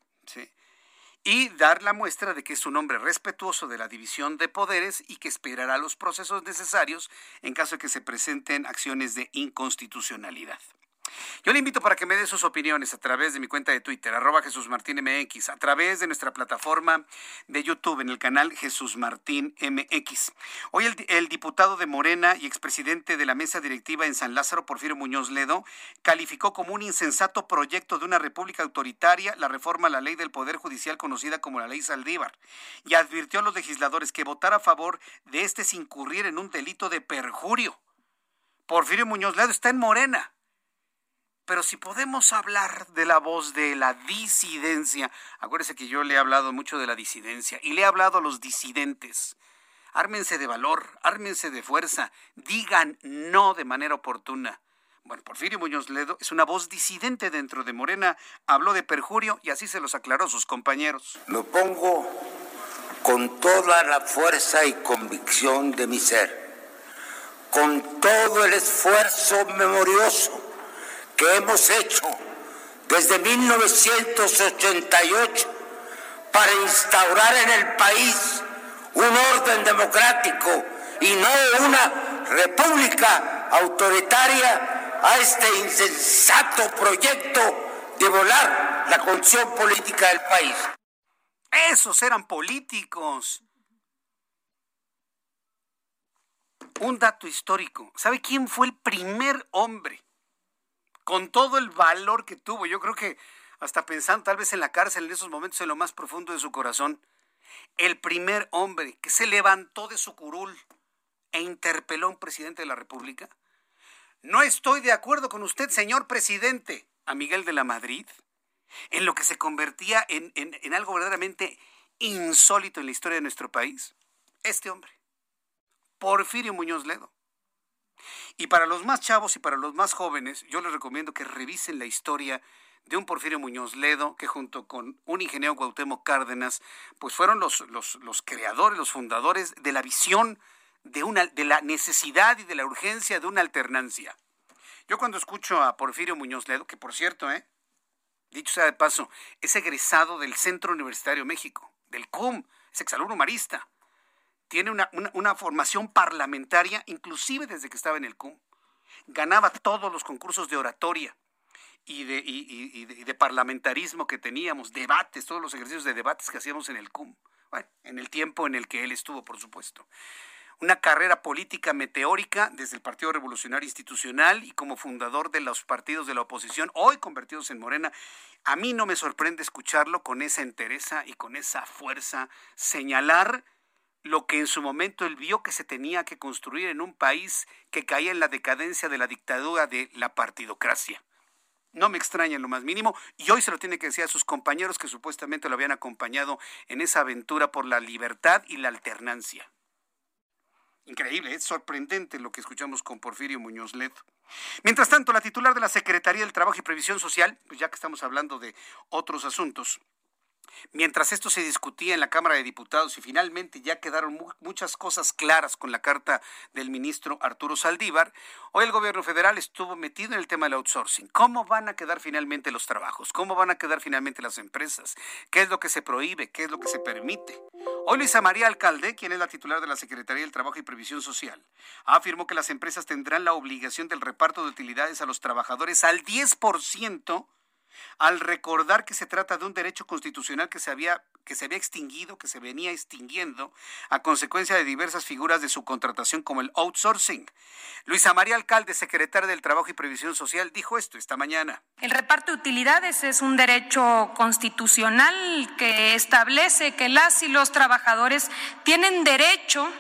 y dar la muestra de que es un hombre respetuoso de la división de poderes y que esperará los procesos necesarios en caso de que se presenten acciones de inconstitucionalidad. Yo le invito para que me dé sus opiniones a través de mi cuenta de Twitter, arroba Jesús Martín MX, a través de nuestra plataforma de YouTube en el canal Jesús Martín MX. Hoy el, diputado de Morena y expresidente de la mesa directiva en San Lázaro, Porfirio Muñoz Ledo, calificó como un insensato proyecto de una república autoritaria la reforma a la ley del Poder Judicial conocida como la ley Saldívar y advirtió a los legisladores que votar a favor de este es incurrir en un delito de perjurio. Porfirio Muñoz Ledo está en Morena pero si podemos hablar de la voz de la disidencia, acuérdese que yo le he hablado mucho de la disidencia y le he hablado a los disidentes. Ármense de valor, ármense de fuerza, digan no de manera oportuna. Bueno, Porfirio Muñoz Ledo es una voz disidente dentro de Morena, habló de perjurio y así se los aclaró sus compañeros. Lo pongo con toda la fuerza y convicción de mi ser, con todo el esfuerzo memorioso que hemos hecho desde 1988 para instaurar en el país un orden democrático y no una república autoritaria a este insensato proyecto de volar la condición política del país. Esos eran políticos. Un dato histórico. ¿Sabe quién fue el primer hombre con todo el valor que tuvo. Yo creo que hasta pensando tal vez en la cárcel en esos momentos en lo más profundo de su corazón, el primer hombre que se levantó de su curul e interpeló a un presidente de la República. No estoy de acuerdo con usted, señor presidente, a Miguel de la Madrid, en lo que se convertía en, en algo verdaderamente insólito en la historia de nuestro país. Este hombre, Porfirio Muñoz Ledo. Y para los más chavos y para los más jóvenes, yo les recomiendo que revisen la historia de un Porfirio Muñoz Ledo, que junto con un ingeniero Cuauhtémoc Cárdenas, pues fueron los, los, los creadores, los fundadores de la visión de, una, de la necesidad y de la urgencia de una alternancia. Yo cuando escucho a Porfirio Muñoz Ledo, que por cierto, ¿eh? dicho sea de paso, es egresado del Centro Universitario México, del CUM, es exalumno marista tiene una, formación parlamentaria, inclusive desde que estaba en el CUM. Ganaba todos los concursos de oratoria y de, de, parlamentarismo que teníamos, debates, todos los ejercicios de debates que hacíamos en el CUM. Bueno, en el tiempo en el que él estuvo, por supuesto. Una carrera política meteórica desde el Partido Revolucionario Institucional y como fundador de los partidos de la oposición, hoy convertidos en Morena. A mí no me sorprende escucharlo con esa entereza y con esa fuerza señalar lo que en su momento él vio que se tenía que construir en un país que caía en la decadencia de la dictadura de la partidocracia. No me extraña en lo más mínimo, y hoy se lo tiene que decir a sus compañeros que supuestamente lo habían acompañado en esa aventura por la libertad y la alternancia. Increíble, es sorprendente lo que escuchamos con Porfirio Muñoz Ledo. Mientras tanto, la titular de la Secretaría del Trabajo y Previsión Social, pues ya que estamos hablando de otros asuntos, Mientras esto se discutía en la Cámara de Diputados y finalmente ya quedaron muchas cosas claras con la carta del ministro Arturo Saldívar, hoy el gobierno federal estuvo metido en el tema del outsourcing. ¿Cómo van a quedar finalmente los trabajos? ¿Cómo van a quedar finalmente las empresas? ¿Qué es lo que se prohíbe? ¿Qué es lo que se permite? Hoy Luisa María Alcalde, quien es la titular de la Secretaría del Trabajo y Previsión Social, afirmó que las empresas tendrán la obligación del reparto de utilidades a los trabajadores al 10% al recordar que se trata de un derecho constitucional que se había que se había extinguido, que se venía extinguiendo a consecuencia de diversas figuras de su contratación como el outsourcing. Luisa María Alcalde, secretaria del Trabajo y Previsión Social, dijo esto esta mañana. El reparto de utilidades es un derecho constitucional que establece que las y los trabajadores tienen derecho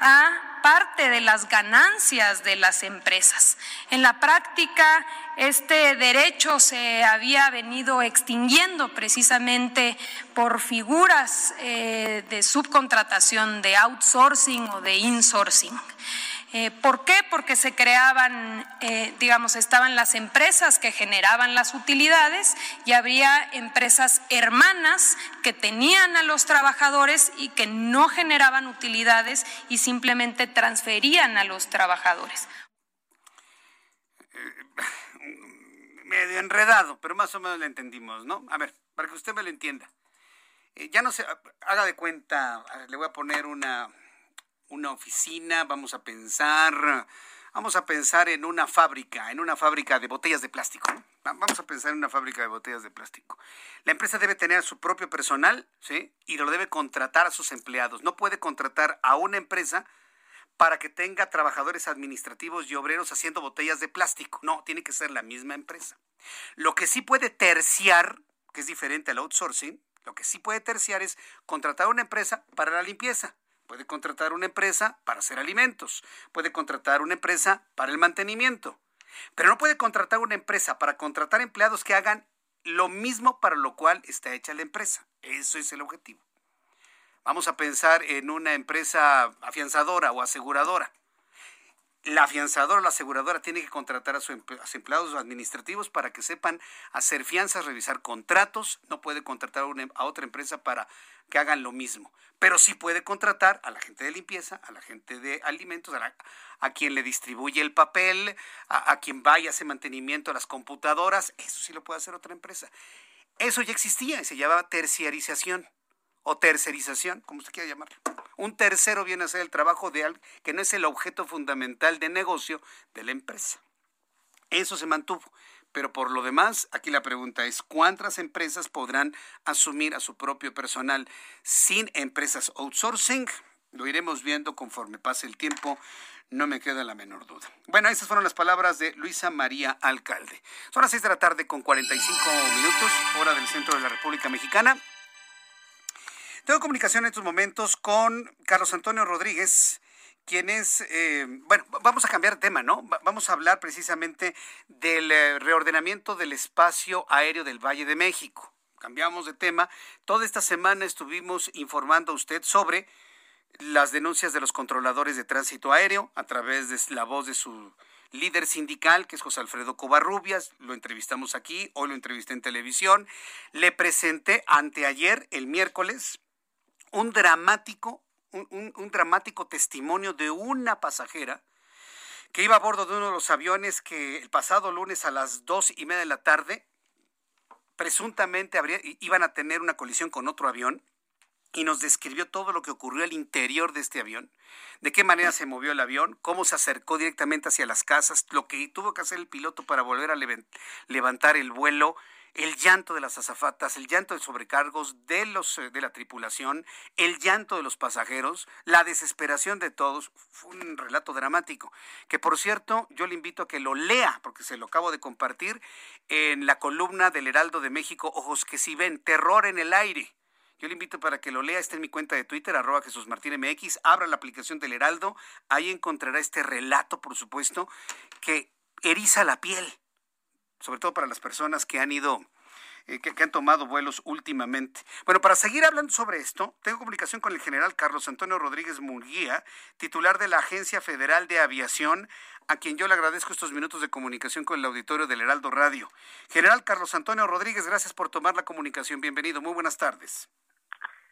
a parte de las ganancias de las empresas. En la práctica, este derecho se había venido extinguiendo precisamente por figuras eh, de subcontratación, de outsourcing o de insourcing. Eh, ¿Por qué? Porque se creaban, eh, digamos, estaban las empresas que generaban las utilidades y habría empresas hermanas que tenían a los trabajadores y que no generaban utilidades y simplemente transferían a los trabajadores. Eh, medio enredado, pero más o menos lo entendimos, ¿no? A ver, para que usted me lo entienda. ya no se haga de cuenta, le voy a poner una una oficina, vamos a pensar, Vamos a pensar en una fábrica, en una fábrica de botellas de plástico. Vamos a pensar en una fábrica de botellas de plástico. La empresa debe tener su propio personal, ¿sí? Y lo debe contratar a sus empleados. No puede contratar a una empresa para que tenga trabajadores administrativos y obreros haciendo botellas de plástico. No, tiene que ser la misma empresa. Lo que sí puede terciar, que es diferente al outsourcing, lo que sí puede terciar es contratar a una empresa para la limpieza. Puede contratar una empresa para hacer alimentos. Puede contratar una empresa para el mantenimiento. Pero no puede contratar una empresa para contratar empleados que hagan lo mismo para lo cual está hecha la empresa. Eso es el objetivo. Vamos a pensar en una empresa afianzadora o aseguradora. La afianzadora la aseguradora tiene que contratar a, sus empleados administrativos para que sepan hacer fianzas, revisar contratos. No puede contratar a, otra empresa para que hagan lo mismo. Pero sí puede contratar a la gente de limpieza, a la gente de alimentos, a, quien le distribuye el papel, a, a quien vaya a hacer mantenimiento a las computadoras. Eso sí lo puede hacer otra empresa. Eso ya existía y se llamaba terciarización o tercerización, como usted quiera llamarlo. Un tercero viene a hacer el trabajo de algo que no es el objeto fundamental de negocio de la empresa. Eso se mantuvo. Pero por lo demás, aquí la pregunta es, ¿cuántas empresas podrán asumir a su propio personal sin empresas outsourcing? Lo iremos viendo conforme pase el tiempo, no me queda la menor duda. Bueno, esas fueron las palabras de Luisa María Alcalde. Son las 6 de la tarde con 45 minutos, hora del centro de la República Mexicana. Tengo comunicación en estos momentos con Carlos Antonio Rodríguez, quien es, eh, bueno, vamos a cambiar de tema, ¿no? Vamos a hablar precisamente del eh, reordenamiento del espacio aéreo del Valle de México. Cambiamos de tema. Toda esta semana estuvimos informando a usted sobre las denuncias de los controladores de tránsito aéreo a través de la voz de su líder sindical, que es José Alfredo Covarrubias, lo entrevistamos aquí, hoy lo entrevisté en televisión, le presenté anteayer, el miércoles, un dramático, un, dramático testimonio de una pasajera que iba a bordo de uno de los aviones que el pasado lunes a las dos y media de la tarde presuntamente iban a tener una colisión con otro avión y nos describió todo lo que ocurrió al interior de este avión, de qué manera se movió el avión, cómo se acercó directamente hacia las casas, lo que tuvo que hacer el piloto para volver a levantar el vuelo, el llanto de las azafatas, el llanto de sobrecargos de los eh, de la tripulación, el llanto de los pasajeros, la desesperación de todos, fue un relato dramático, que por cierto, yo le invito a que lo lea porque se lo acabo de compartir en la columna del Heraldo de México, Ojos que si ven, terror en el aire. Yo le invito para que lo lea, está en mi cuenta de Twitter, arroba Jesús Martín MX, abra la aplicación del Heraldo, ahí encontrará este relato, por supuesto, que eriza la piel sobre todo para las personas que han ido eh, que, han tomado vuelos últimamente. Bueno, para seguir hablando sobre esto, tengo comunicación con el general Carlos Antonio Rodríguez Murguía, titular de la Agencia Federal de Aviación, a quien yo le agradezco estos minutos de comunicación con el auditorio del Heraldo Radio. General Carlos Antonio Rodríguez, gracias por tomar la comunicación. Bienvenido, muy buenas tardes.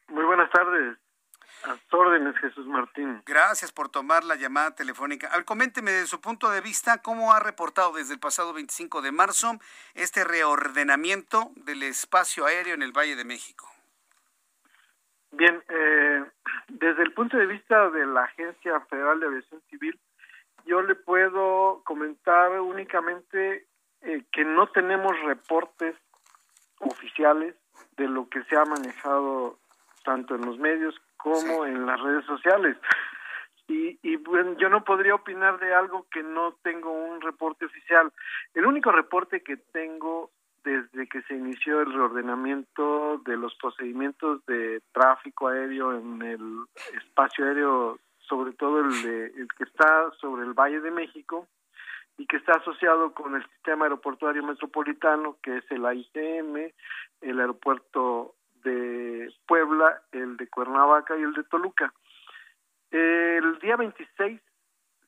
Muy buenas tardes. A órdenes, Jesús Martín. Gracias por tomar la llamada telefónica. A ver, coménteme desde su punto de vista cómo ha reportado desde el pasado 25 de marzo este reordenamiento del espacio aéreo en el Valle de México. Bien, eh, desde el punto de vista de la Agencia Federal de Aviación Civil, yo le puedo comentar únicamente eh, que no tenemos reportes oficiales de lo que se ha manejado tanto en los medios como en las redes sociales. Y, y bueno, yo no podría opinar de algo que no tengo un reporte oficial. El único reporte que tengo desde que se inició el reordenamiento de los procedimientos de tráfico aéreo en el espacio aéreo, sobre todo el, de, el que está sobre el Valle de México y que está asociado con el sistema aeroportuario metropolitano, que es el AICM, el aeropuerto de Puebla, el de Cuernavaca y el de Toluca. El día 26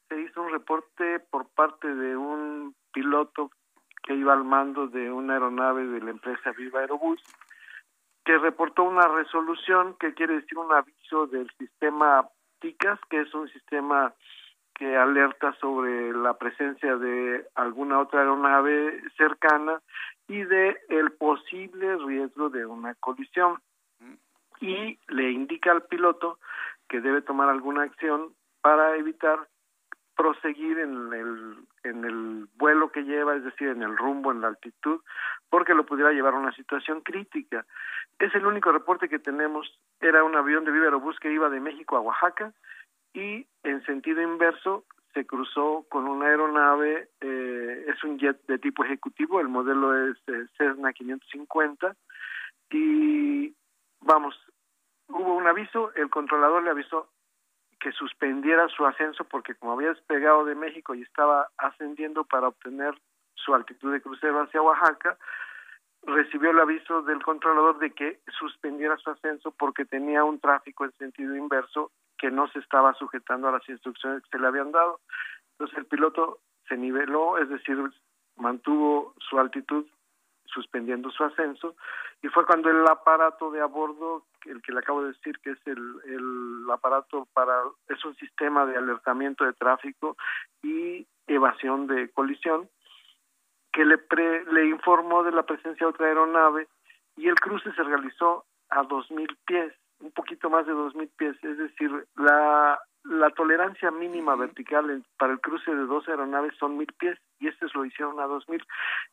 se hizo un reporte por parte de un piloto que iba al mando de una aeronave de la empresa Viva Aerobús, que reportó una resolución que quiere decir un aviso del sistema TICAS, que es un sistema que alerta sobre la presencia de alguna otra aeronave cercana y de el posible riesgo de una colisión y le indica al piloto que debe tomar alguna acción para evitar proseguir en el, en el vuelo que lleva, es decir, en el rumbo, en la altitud, porque lo pudiera llevar a una situación crítica. Es el único reporte que tenemos. Era un avión de Viva Aerobús que iba de México a Oaxaca y en sentido inverso se cruzó con una aeronave, eh, es un jet de tipo ejecutivo, el modelo es eh, Cessna 550 y vamos, hubo un aviso, el controlador le avisó que suspendiera su ascenso porque como había despegado de México y estaba ascendiendo para obtener su altitud de crucero hacia Oaxaca, recibió el aviso del controlador de que suspendiera su ascenso porque tenía un tráfico en sentido inverso que no se estaba sujetando a las instrucciones que se le habían dado. Entonces el piloto se niveló, es decir, mantuvo su altitud suspendiendo su ascenso y fue cuando el aparato de a bordo, el que le acabo de decir que es el, aparato para, es un sistema de alertamiento de tráfico y evasión de colisión, que le, le informó de la presencia de otra aeronave y el cruce se realizó a 2.000 pies, un poquito más de 2.000 pies, es decir, la, la tolerancia mínima vertical para el cruce de dos aeronaves son 1.000 pies y estos lo hicieron a 2.000.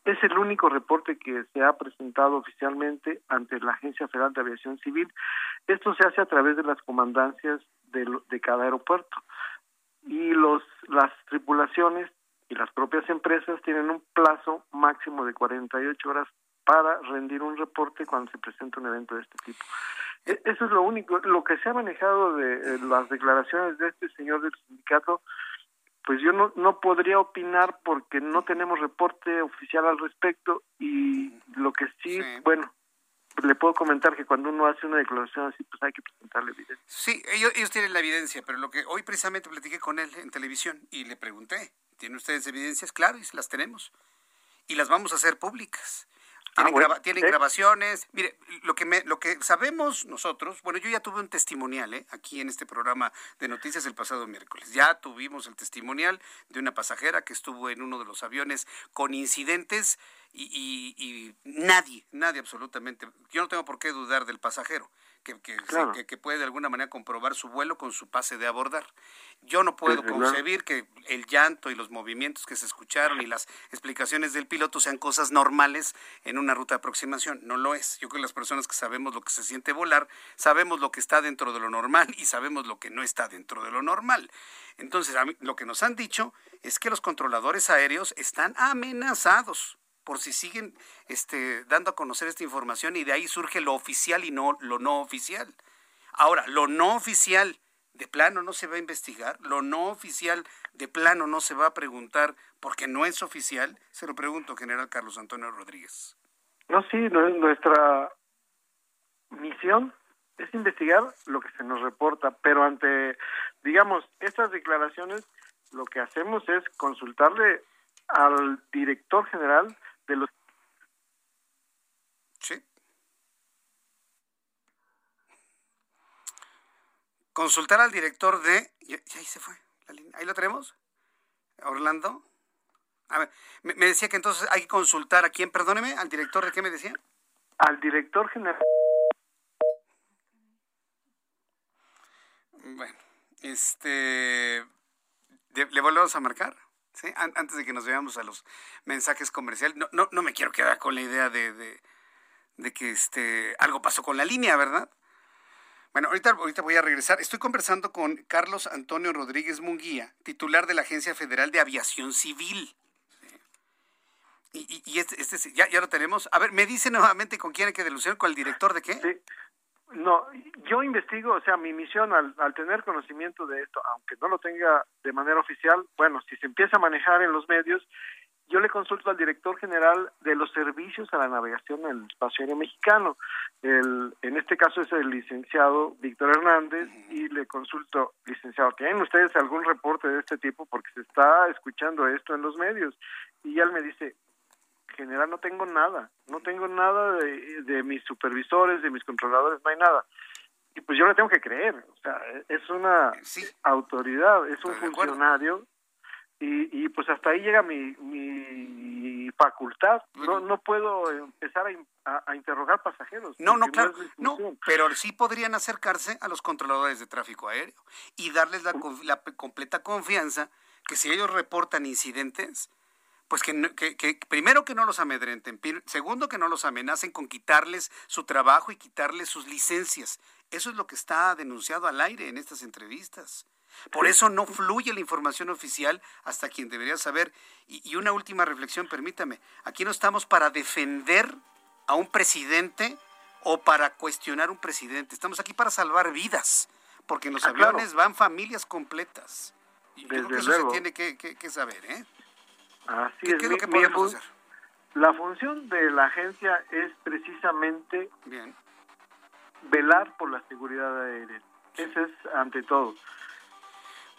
Es el único reporte que se ha presentado oficialmente ante la Agencia Federal de Aviación Civil. Esto se hace a través de las comandancias de, de cada aeropuerto y los las tripulaciones y las propias empresas tienen un plazo máximo de 48 horas para rendir un reporte cuando se presenta un evento de este tipo. E, eso es lo único, lo que se ha manejado de eh, las declaraciones de este señor del sindicato, pues yo no, no podría opinar porque no tenemos reporte oficial al respecto y lo que sí, bueno, le puedo comentar que cuando uno hace una declaración así, pues hay que presentarle evidencia. Sí, ellos, ellos tienen la evidencia, pero lo que hoy precisamente platiqué con él en televisión y le pregunté, ¿tienen ustedes evidencias? Claro, y las tenemos. Y las vamos a hacer públicas. Tienen, grabaciones. Mire, lo que, me, lo que sabemos nosotros, bueno, yo ya tuve un testimonial ¿eh? aquí en este programa de noticias el pasado miércoles. Ya tuvimos el testimonial de una pasajera que estuvo en uno de los aviones con incidentes y, y nadie, nadie absolutamente. Yo no tengo por qué dudar del pasajero que, que, puede de alguna manera comprobar su vuelo con su pase de abordar. Yo no puedo concebir que el llanto y los movimientos que se escucharon y las explicaciones del piloto sean cosas normales en una ruta de aproximación. No lo es. Yo creo que las personas que sabemos lo que se siente volar, sabemos lo que está dentro de lo normal y sabemos lo que no está dentro de lo normal. Entonces, lo que nos han dicho es que los controladores aéreos están amenazados por si siguen este, dando a conocer esta información y de ahí surge lo oficial y no lo no oficial. Ahora, lo no oficial de plano no se va a investigar, lo no oficial de plano no se va a preguntar porque no es oficial, se lo pregunto, general Carlos Antonio Rodríguez. No, sí, nuestra misión es investigar lo que se nos reporta, pero ante, digamos, estas declaraciones, lo que hacemos es consultarle al director general de los Sí. Consultar al director de... Ahí se fue. Ahí lo tenemos. Orlando. A ver, me, decía que entonces hay que consultar a quién, perdóneme, al director de qué me decía. Al director general. Bueno, este... ¿Le volvemos a marcar? Antes de que nos veamos a los mensajes comerciales, no, no, no me quiero quedar con la idea de, de, que este, algo pasó con la línea, ¿verdad? Bueno, ahorita, ahorita voy a regresar. Estoy conversando con Carlos Antonio Rodríguez Munguía, titular de la Agencia Federal de Aviación Civil. Y, y, este, este ya, ya lo tenemos. A ver, me dice nuevamente con quién hay que delucir, con el director de qué. Sí. No, yo investigo, o sea, mi misión al, al, tener conocimiento de esto, aunque no lo tenga de manera oficial, bueno, si se empieza a manejar en los medios, yo le consulto al director general de los servicios a la navegación en el espacio aéreo mexicano. El, en este caso es el licenciado Víctor Hernández y le consulto, licenciado, ¿tienen ustedes algún reporte de este tipo? Porque se está escuchando esto en los medios. Y él me dice, general no tengo nada, no tengo nada de, mis supervisores, de mis controladores, no hay nada. Y pues yo le tengo que creer, o sea, es una autoridad, es un funcionario y, y pues hasta ahí llega mi, mi facultad. No, no puedo empezar a, a, interrogar pasajeros. No, no, claro, no, pero sí podrían acercarse a los controladores de tráfico aéreo y darles la, la completa confianza que si ellos reportan incidentes, pues que, que, primero que no los amedrenten, segundo que no los amenacen con quitarles su trabajo y quitarles sus licencias. Eso es lo que está denunciado al aire en estas entrevistas. Por eso no fluye la información oficial hasta quien debería saber. Y, y una última reflexión, permítame. Aquí no estamos para defender a un presidente o para cuestionar un presidente. Estamos aquí para salvar vidas, porque en los ah, aviones van familias completas. Y creo que eso se tiene que, saber, ¿eh? Así ¿Qué, es. lo que podemos hacer? La función de la agencia es precisamente velar por la seguridad aérea. Ese es ante todo.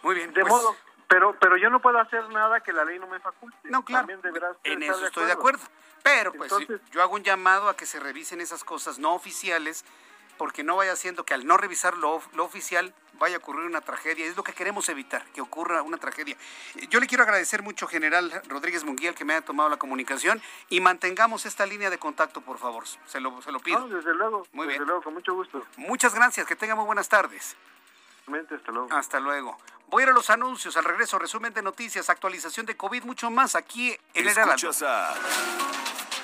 Muy bien. De pues modo, pero, pero yo no puedo hacer nada que la ley no me faculte. No, claro. en eso estoy de acuerdo. Pero pues yo hago un llamado a que se revisen esas cosas no oficiales porque no vaya siendo que al no revisar lo, oficial vaya a ocurrir una tragedia. Es lo que queremos evitar, que ocurra una tragedia. Yo le quiero agradecer mucho, general Rodríguez Munguía, que me haya tomado la comunicación y mantengamos esta línea de contacto, por favor. Se lo, se lo pido. desde luego. Muy desde luego, con mucho gusto. Muchas gracias, que tenga muy buenas tardes. Hasta luego. Hasta luego. Voy a ir a los anuncios, al regreso, resumen de noticias, actualización de COVID, mucho más aquí en el Escuchas a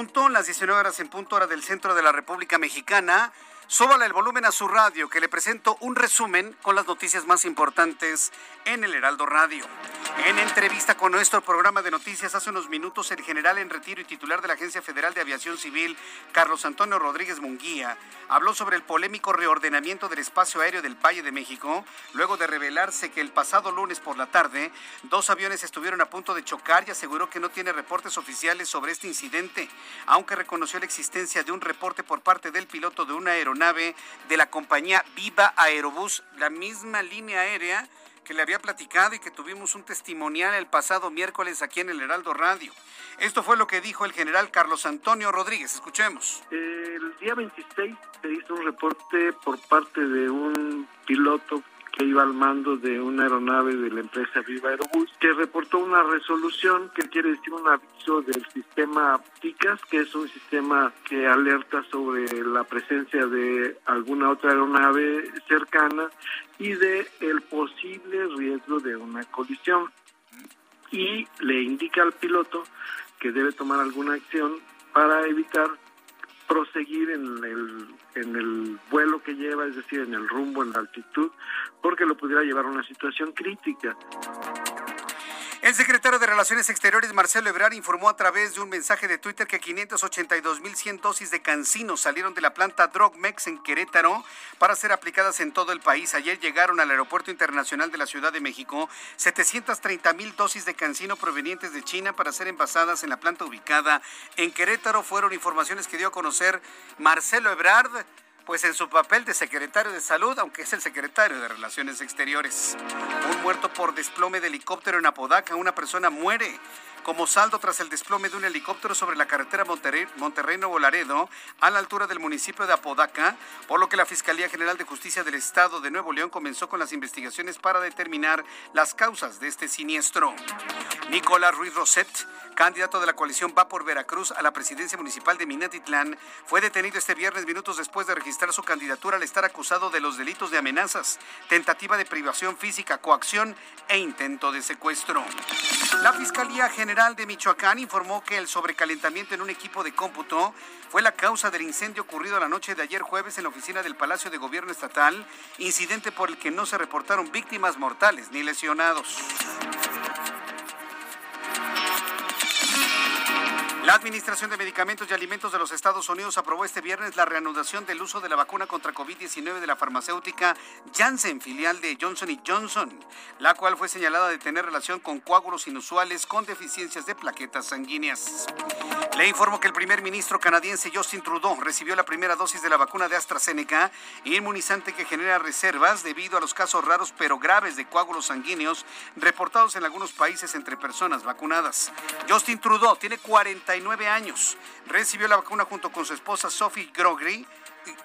Punto, las 19 horas en punto, hora del centro de la República Mexicana. Súbale el volumen a su radio, que le presento un resumen con las noticias más importantes en el Heraldo Radio. En entrevista con nuestro programa de noticias hace unos minutos, el general en retiro y titular de la Agencia Federal de Aviación Civil, Carlos Antonio Rodríguez Munguía, habló sobre el polémico reordenamiento del espacio aéreo del Valle de México, luego de revelarse que el pasado lunes por la tarde, dos aviones estuvieron a punto de chocar y aseguró que no tiene reportes oficiales sobre este incidente, aunque reconoció la existencia de un reporte por parte del piloto de una aeronave nave de la compañía Viva Aerobús, la misma línea aérea que le había platicado y que tuvimos un testimonial el pasado miércoles aquí en el Heraldo Radio. Esto fue lo que dijo el general Carlos Antonio Rodríguez. Escuchemos. El día 26 se hizo un reporte por parte de un piloto iba al mando de una aeronave de la empresa Viva Aerobús, que reportó una resolución que quiere decir un aviso del sistema TICAS, que es un sistema que alerta sobre la presencia de alguna otra aeronave cercana y de el posible riesgo de una colisión. Y le indica al piloto que debe tomar alguna acción para evitar proseguir en el, en el vuelo que lleva, es decir, en el rumbo, en la altitud, porque lo pudiera llevar a una situación crítica. El secretario de Relaciones Exteriores, Marcelo Ebrard, informó a través de un mensaje de Twitter que 582.100 dosis de cancino salieron de la planta Drogmex en Querétaro para ser aplicadas en todo el país. Ayer llegaron al Aeropuerto Internacional de la Ciudad de México 730.000 dosis de cancino provenientes de China para ser envasadas en la planta ubicada en Querétaro. Fueron informaciones que dio a conocer Marcelo Ebrard pues en su papel de secretario de salud, aunque es el secretario de Relaciones Exteriores. Un muerto por desplome de helicóptero en Apodaca, una persona muere como saldo tras el desplome de un helicóptero sobre la carretera Monterrey-Nuevo Laredo a la altura del municipio de Apodaca, por lo que la Fiscalía General de Justicia del Estado de Nuevo León comenzó con las investigaciones para determinar las causas de este siniestro. Nicolás Ruiz Roset, candidato de la coalición Va por Veracruz a la presidencia municipal de Minatitlán, fue detenido este viernes minutos después de registrar su candidatura al estar acusado de los delitos de amenazas, tentativa de privación física, coacción e intento de secuestro. La Fiscalía General de Michoacán informó que el sobrecalentamiento en un equipo de cómputo fue la causa del incendio ocurrido la noche de ayer jueves en la oficina del Palacio de Gobierno Estatal, incidente por el que no se reportaron víctimas mortales ni lesionados. La Administración de Medicamentos y Alimentos de los Estados Unidos aprobó este viernes la reanudación del uso de la vacuna contra COVID-19 de la farmacéutica Janssen, filial de Johnson Johnson, la cual fue señalada de tener relación con coágulos inusuales con deficiencias de plaquetas sanguíneas. Le informo que el primer ministro canadiense Justin Trudeau recibió la primera dosis de la vacuna de AstraZeneca, inmunizante que genera reservas debido a los casos raros pero graves de coágulos sanguíneos reportados en algunos países entre personas vacunadas. Justin Trudeau tiene 40 años. Recibió la vacuna junto con su esposa Sophie Grogri,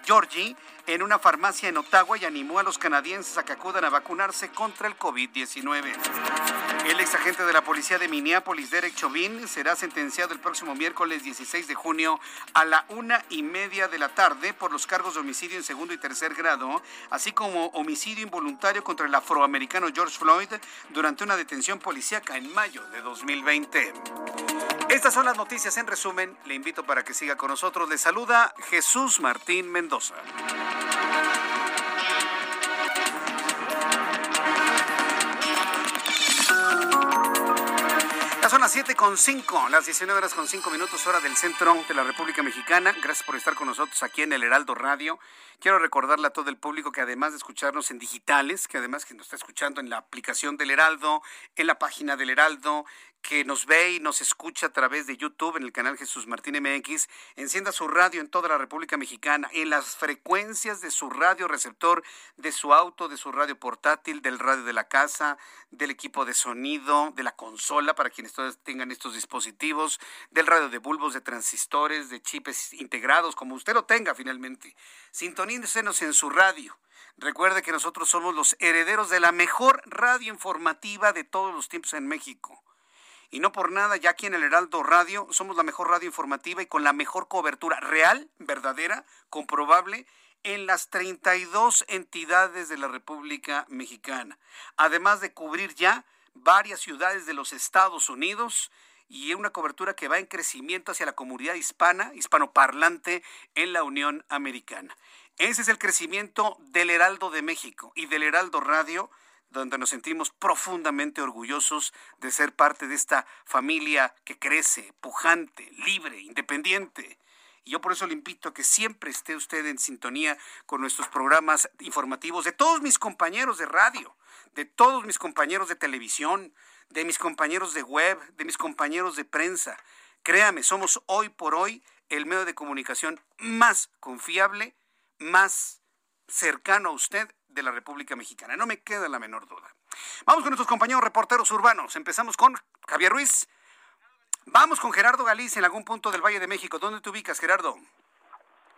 Georgie en una farmacia en Ottawa y animó a los canadienses a que acudan a vacunarse contra el COVID-19. El ex agente de la policía de Minneapolis, Derek Chauvin, será sentenciado el próximo miércoles 16 de junio a la una y media de la tarde por los cargos de homicidio en segundo y tercer grado, así como homicidio involuntario contra el afroamericano George Floyd durante una detención policíaca en mayo de 2020. Estas son las noticias en resumen. Le invito para que siga con nosotros. Le saluda Jesús Martín Mendoza. Las 7 con 5, las 19 horas con 5 minutos, hora del centro de la República Mexicana. Gracias por estar con nosotros aquí en el Heraldo Radio. Quiero recordarle a todo el público que además de escucharnos en digitales, que además que nos está escuchando en la aplicación del Heraldo, en la página del Heraldo, que nos ve y nos escucha a través de YouTube en el canal Jesús Martín MX, encienda su radio en toda la República Mexicana, en las frecuencias de su radio receptor, de su auto, de su radio portátil, del radio de la casa, del equipo de sonido, de la consola para quienes todos tengan estos dispositivos, del radio de bulbos, de transistores, de chips integrados, como usted lo tenga finalmente. Sintonícenos en su radio. Recuerde que nosotros somos los herederos de la mejor radio informativa de todos los tiempos en México. Y no por nada, ya aquí en el Heraldo Radio somos la mejor radio informativa y con la mejor cobertura real, verdadera, comprobable en las 32 entidades de la República Mexicana. Además de cubrir ya varias ciudades de los Estados Unidos y una cobertura que va en crecimiento hacia la comunidad hispana, hispanoparlante en la Unión Americana. Ese es el crecimiento del Heraldo de México y del Heraldo Radio donde nos sentimos profundamente orgullosos de ser parte de esta familia que crece, pujante, libre, independiente. Y yo por eso le invito a que siempre esté usted en sintonía con nuestros programas informativos de todos mis compañeros de radio, de todos mis compañeros de televisión, de mis compañeros de web, de mis compañeros de prensa. Créame, somos hoy por hoy el medio de comunicación más confiable, más cercano a usted de la República Mexicana. No me queda la menor duda. Vamos con nuestros compañeros reporteros urbanos. Empezamos con Javier Ruiz. Vamos con Gerardo Galicia en algún punto del Valle de México. ¿Dónde te ubicas, Gerardo?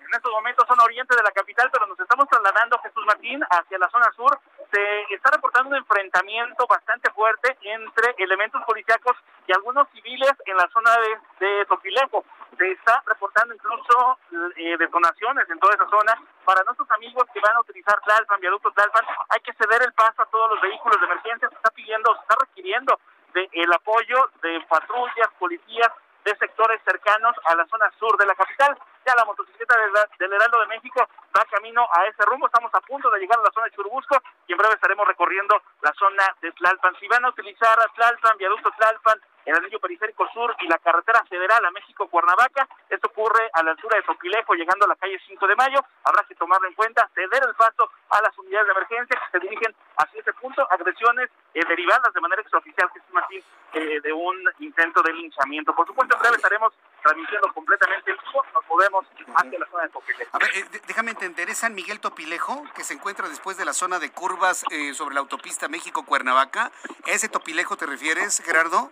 En estos momentos son oriente de la capital, pero nos estamos trasladando, Jesús Martín, hacia la zona sur. Se está reportando un enfrentamiento bastante fuerte entre elementos policíacos y algunos civiles en la zona de, de Topilejo. Se está reportando incluso eh, detonaciones en toda esa zona. Para nuestros amigos que van a utilizar Tlalpan, viaducto Tlalpan, hay que ceder el paso a todos los vehículos de emergencia. Se está pidiendo, se está requiriendo de el apoyo de patrullas, policías de sectores cercanos a la zona sur de la capital. Ya la motocicleta del, Heraldo de México va camino a ese rumbo. Estamos a punto de llegar a la zona de Churubusco y en breve estaremos recorriendo la zona de Tlalpan. Si van a utilizar a Tlalpan, viaducto Tlalpan, el anillo periférico sur y la carretera federal a México Cuernavaca. Esto ocurre a la altura de Topilejo, llegando a la calle 5 de Mayo. Habrá que tomarlo en cuenta, ceder el paso a las unidades de emergencia que se dirigen hacia ese punto. Agresiones eh, derivadas de manera extraoficial, es Martín, eh, de un intento de linchamiento. Por supuesto, en breve estaremos transmitiendo completamente el vivo. Nos movemos hacia la zona de Topilejo. A ver, eh, déjame entender, ¿es San Miguel Topilejo, que se encuentra después de la zona de curvas eh, sobre la autopista México-Cuernavaca? ¿Ese Topilejo te refieres, Gerardo?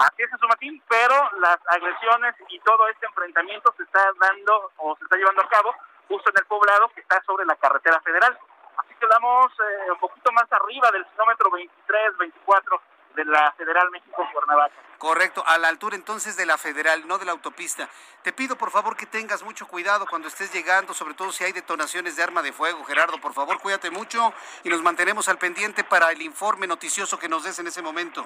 Así es, Martín, pero las agresiones y todo este enfrentamiento se está dando o se está llevando a cabo justo en el poblado que está sobre la carretera federal. Así que vamos eh, un poquito más arriba del kilómetro 23, 24 de la Federal México-Cuernavaca. Correcto, a la altura entonces de la federal, no de la autopista. Te pido por favor que tengas mucho cuidado cuando estés llegando, sobre todo si hay detonaciones de arma de fuego. Gerardo, por favor, cuídate mucho y nos mantenemos al pendiente para el informe noticioso que nos des en ese momento.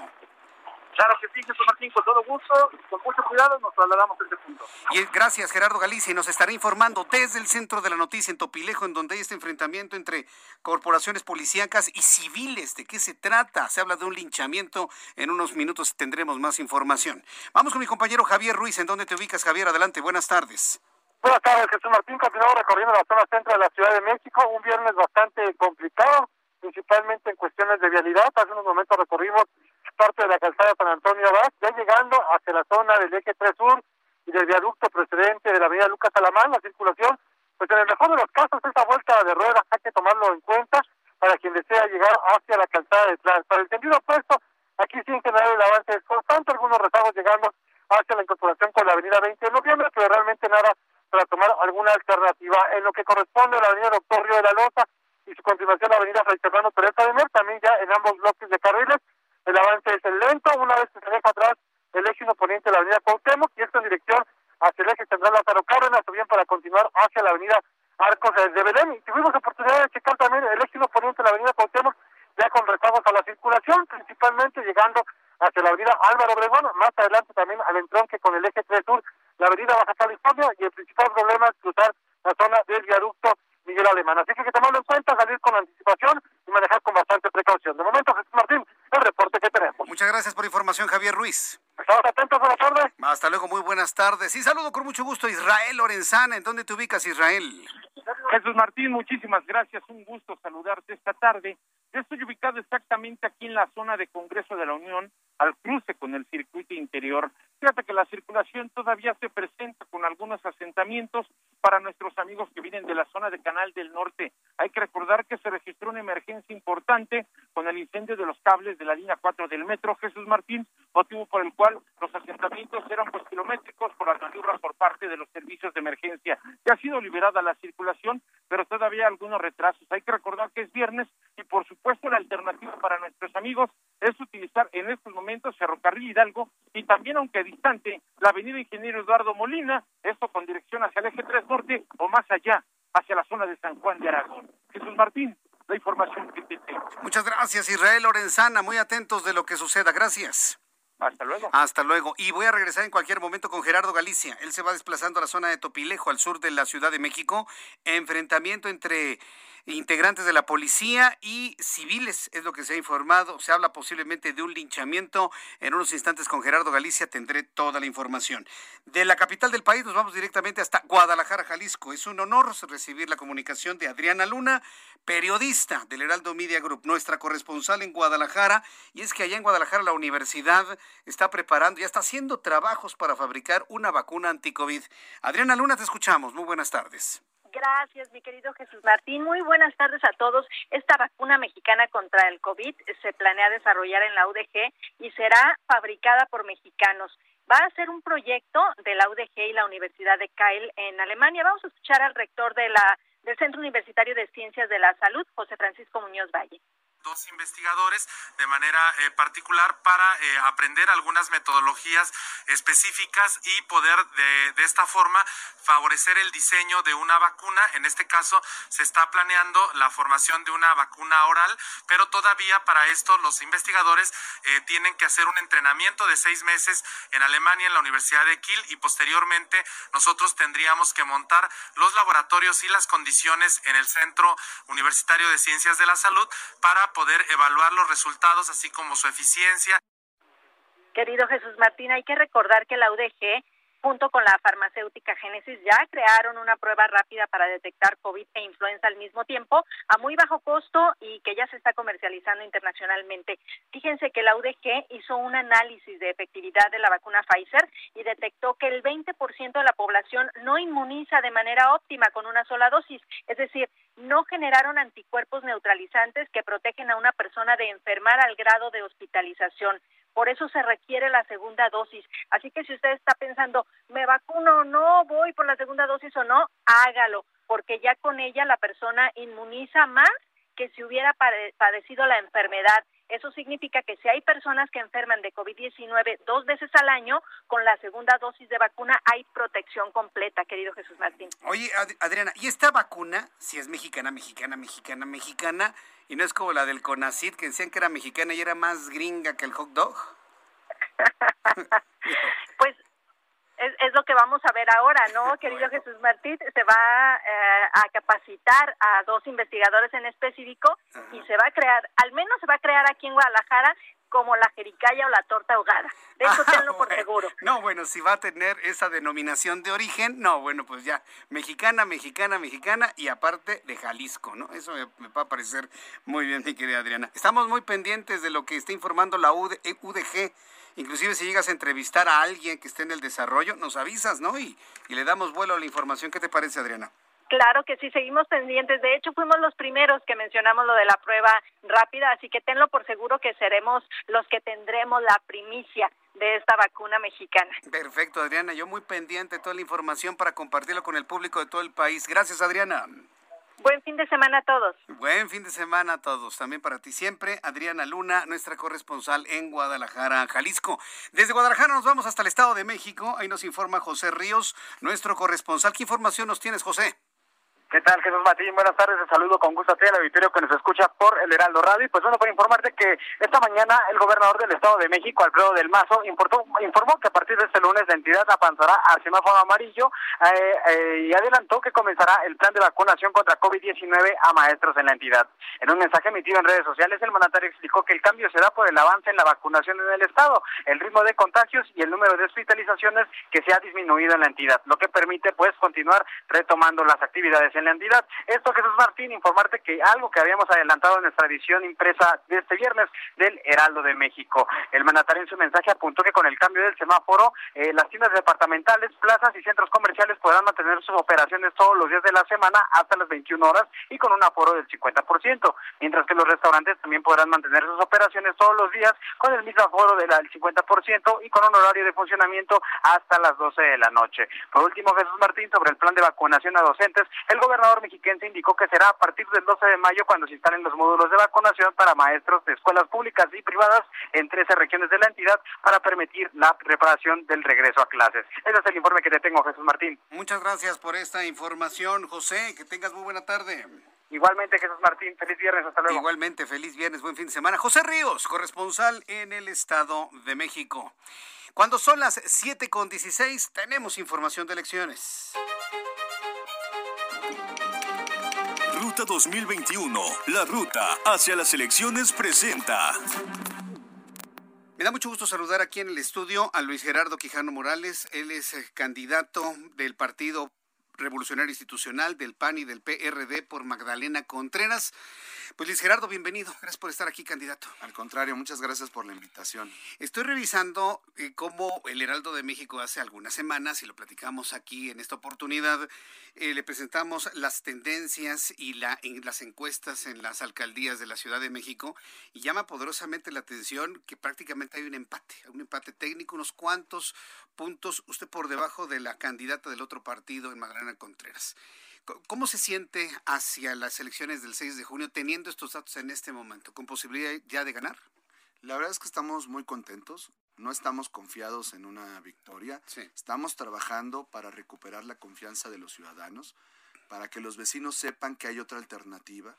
Claro que sí, Jesús Martín, con todo gusto, con mucho cuidado nos trasladamos a este punto. Y gracias, Gerardo Galicia, y nos estará informando desde el centro de la noticia en Topilejo, en donde hay este enfrentamiento entre corporaciones policíacas y civiles. ¿De qué se trata? Se habla de un linchamiento. En unos minutos tendremos más información. Vamos con mi compañero Javier Ruiz. ¿En dónde te ubicas, Javier? Adelante, buenas tardes. Buenas tardes, Jesús Martín. Continuamos recorriendo la zona centro de la Ciudad de México. Un viernes bastante complicado, principalmente en cuestiones de vialidad. Hace unos momentos recorrimos parte de la calzada San Antonio Abad, ya llegando hacia la zona del eje 3 sur y del viaducto precedente de la avenida Lucas Alamán, la circulación, pues en el mejor de los casos esa vuelta de ruedas hay que tomarlo en cuenta para quien desea llegar hacia la calzada de Tlan. Para el sentido opuesto, aquí sí en general el avance es constante, algunos rezagos llegando hacia la incorporación con la avenida 20 de noviembre, pero realmente nada para tomar alguna alternativa. En lo que corresponde a la avenida Doctor Río de la Loza y su continuación la avenida Fray Fernando Teresa de Mer, también ya en ambos bloques de carriles, el avance es lento, una vez que se deja atrás el eje poniente de la avenida Cuauhtémoc y esto en dirección hacia el eje central Lázaro Cárdenas o bien para continuar hacia la avenida Arcos de Belén. Y tuvimos oportunidad de checar también el eje poniente de la avenida Cuauhtémoc ya con rezagos a la circulación, principalmente llegando hacia la avenida Álvaro Obregón, más adelante también al entronque con el eje 3 sur, la avenida Baja California y el principal problema es cruzar la zona del viaducto Miguel Alemán. Así que hay que tomarlo en cuenta, salir con anticipación gracias por la información, Javier Ruiz. Estamos atentos, buenas tardes. Hasta luego, muy buenas tardes. Y saludo con mucho gusto a Israel Lorenzana. ¿En dónde te ubicas, Israel? Jesús Martín, muchísimas gracias. Un gusto saludarte esta tarde. Yo estoy ubicado exactamente aquí en la zona de Congreso de la Unión, al cruce con el circuito interior. Fíjate que la circulación todavía se presenta con algunos asentamientos para nuestros amigos que vienen de la zona de Canal del Norte. Hay que recordar que se registró una emergencia importante con el incendio de los cables de la línea 4 del metro Jesús Martín, motivo por el cual los asentamientos eran pues kilométricos por las maniobras por parte de los servicios de emergencia. Ya ha sido liberada la circulación, pero todavía hay algunos retrasos. Hay que recordar que es viernes y por supuesto la alternativa para nuestros amigos es utilizar en estos momentos Ferrocarril Hidalgo y también aunque distante la avenida Ingeniero Eduardo Molina, esto con dirección hacia el eje 3 norte o más allá, hacia la zona de San Juan de Aragón. Jesús Martín, la información que te tengo. Muchas gracias Israel Lorenzana, muy atentos de lo que suceda. Gracias. Hasta luego. Hasta luego. Y voy a regresar en cualquier momento con Gerardo Galicia. Él se va desplazando a la zona de Topilejo, al sur de la Ciudad de México. Enfrentamiento entre integrantes de la policía y civiles, es lo que se ha informado. Se habla posiblemente de un linchamiento. En unos instantes con Gerardo Galicia tendré toda la información. De la capital del país nos vamos directamente hasta Guadalajara, Jalisco. Es un honor recibir la comunicación de Adriana Luna, periodista del Heraldo Media Group, nuestra corresponsal en Guadalajara. Y es que allá en Guadalajara la universidad está preparando, ya está haciendo trabajos para fabricar una vacuna anti-COVID. Adriana Luna, te escuchamos. Muy buenas tardes. Gracias, mi querido Jesús Martín. Muy buenas tardes a todos. Esta vacuna mexicana contra el COVID se planea desarrollar en la UDG y será fabricada por mexicanos. Va a ser un proyecto de la UDG y la Universidad de Kiel en Alemania. Vamos a escuchar al rector de la del Centro Universitario de Ciencias de la Salud, José Francisco Muñoz Valle dos investigadores de manera eh, particular para eh, aprender algunas metodologías específicas y poder de, de, esta forma favorecer el diseño de una vacuna. En este caso se está planeando la formación de una vacuna oral, pero todavía para esto los investigadores eh, tienen que hacer un entrenamiento de seis meses en Alemania, en la Universidad de Kiel, y posteriormente nosotros tendríamos que montar los laboratorios y las condiciones en el Centro Universitario de Ciencias de la Salud para poder evaluar los resultados, así como su eficiencia. Querido Jesús Martín, hay que recordar que la UDG junto con la farmacéutica Génesis ya crearon una prueba rápida para detectar COVID e influenza al mismo tiempo a muy bajo costo y que ya se está comercializando internacionalmente. Fíjense que la UDG hizo un análisis de efectividad de la vacuna Pfizer y detectó que el 20% de la población no inmuniza de manera óptima con una sola dosis, es decir, no generaron anticuerpos neutralizantes que protegen a una persona de enfermar al grado de hospitalización. Por eso se requiere la segunda dosis. Así que si usted está pensando, ¿me vacuno o no? ¿Voy por la segunda dosis o no? Hágalo, porque ya con ella la persona inmuniza más que si hubiera padecido la enfermedad. Eso significa que si hay personas que enferman de COVID-19 dos veces al año, con la segunda dosis de vacuna hay protección completa, querido Jesús Martín. Oye, Adriana, ¿y esta vacuna, si es mexicana, mexicana, mexicana, mexicana, y no es como la del CONACID, que decían que era mexicana y era más gringa que el hot dog? [LAUGHS] [LAUGHS] pues es, lo que vamos a ver ahora, ¿no, querido Jesús Martín? Se va eh, a capacitar a dos investigadores en específico y se va a crear, al menos se va a crear aquí en Guadalajara como la jericaya o la torta ahogada. De eso [LAUGHS] tenlo por seguro. No, bueno, si va a tener esa denominación de origen, no, bueno, pues ya, mexicana, mexicana, mexicana y aparte de Jalisco, ¿no? Eso me, va a parecer muy bien, mi querida Adriana. Estamos muy pendientes de lo que está informando la UDG Inclusive si llegas a entrevistar a alguien que esté en el desarrollo, nos avisas, ¿no? Y, y le damos vuelo a la información. ¿Qué te parece, Adriana? Claro que sí, seguimos pendientes. De hecho, fuimos los primeros que mencionamos lo de la prueba rápida, así que tenlo por seguro que seremos los que tendremos la primicia de esta vacuna mexicana. Perfecto, Adriana. Yo muy pendiente de toda la información para compartirlo con el público de todo el país. Gracias, Adriana. Buen fin de semana a todos. Buen fin de semana a todos. También para ti siempre, Adriana Luna, nuestra corresponsal en Guadalajara, Jalisco. Desde Guadalajara nos vamos hasta el Estado de México. Ahí nos informa José Ríos, nuestro corresponsal. ¿Qué información nos tienes, José? ¿Qué tal, Jesús Martín? Buenas tardes, te saludo con gusto a ti, al auditorio que nos escucha por el Heraldo Radio. Y pues bueno, para informarte que esta mañana el gobernador del Estado de México, Alfredo del Mazo, informó que a partir de este lunes la entidad avanzará al semáforo amarillo eh, eh, y adelantó que comenzará el plan de vacunación contra COVID-19 a maestros en la entidad. En un mensaje emitido en redes sociales, el mandatario explicó que el cambio se da por el avance en la vacunación en el Estado, el ritmo de contagios y el número de hospitalizaciones que se ha disminuido en la entidad, lo que permite pues continuar retomando las actividades en Esto, Jesús Martín, informarte que algo que habíamos adelantado en nuestra edición impresa de este viernes del Heraldo de México. El mandatario en su mensaje apuntó que con el cambio del semáforo, eh, las tiendas departamentales, plazas y centros comerciales podrán mantener sus operaciones todos los días de la semana hasta las 21 horas y con un aforo del 50%, mientras que los restaurantes también podrán mantener sus operaciones todos los días con el mismo aforo del 50% y con un horario de funcionamiento hasta las 12 de la noche. Por último, Jesús Martín, sobre el plan de vacunación a docentes, el gobernador mexiquense indicó que será a partir del 12 de mayo cuando se instalen los módulos de vacunación para maestros de escuelas públicas y privadas en 13 regiones de la entidad para permitir la preparación del regreso a clases. Ese es el informe que te tengo, Jesús Martín. Muchas gracias por esta información, José. Que tengas muy buena tarde. Igualmente, Jesús Martín, feliz viernes, hasta luego. Igualmente, feliz viernes, buen fin de semana. José Ríos, corresponsal en el Estado de México. Cuando son las 7.16, tenemos información de elecciones. Ruta 2021, la ruta hacia las elecciones presenta. Me da mucho gusto saludar aquí en el estudio a Luis Gerardo Quijano Morales. Él es eh, candidato del Partido Revolucionario Institucional del PAN y del PRD por Magdalena Contreras. Pues Luis Gerardo, bienvenido. Gracias por estar aquí, candidato. Al contrario, muchas gracias por la invitación. Estoy revisando eh, cómo el Heraldo de México hace algunas semanas, y lo platicamos aquí en esta oportunidad, eh, le presentamos las tendencias y la, en las encuestas en las alcaldías de la Ciudad de México y llama poderosamente la atención que prácticamente hay un empate, un empate técnico, unos cuantos puntos, usted por debajo de la candidata del otro partido en Magdalena Contreras. ¿Cómo se siente hacia las elecciones del 6 de junio teniendo estos datos en este momento? ¿Con posibilidad ya de ganar? La verdad es que estamos muy contentos, no estamos confiados en una victoria, estamos trabajando para recuperar la confianza de los ciudadanos, para que los vecinos sepan que hay otra alternativa,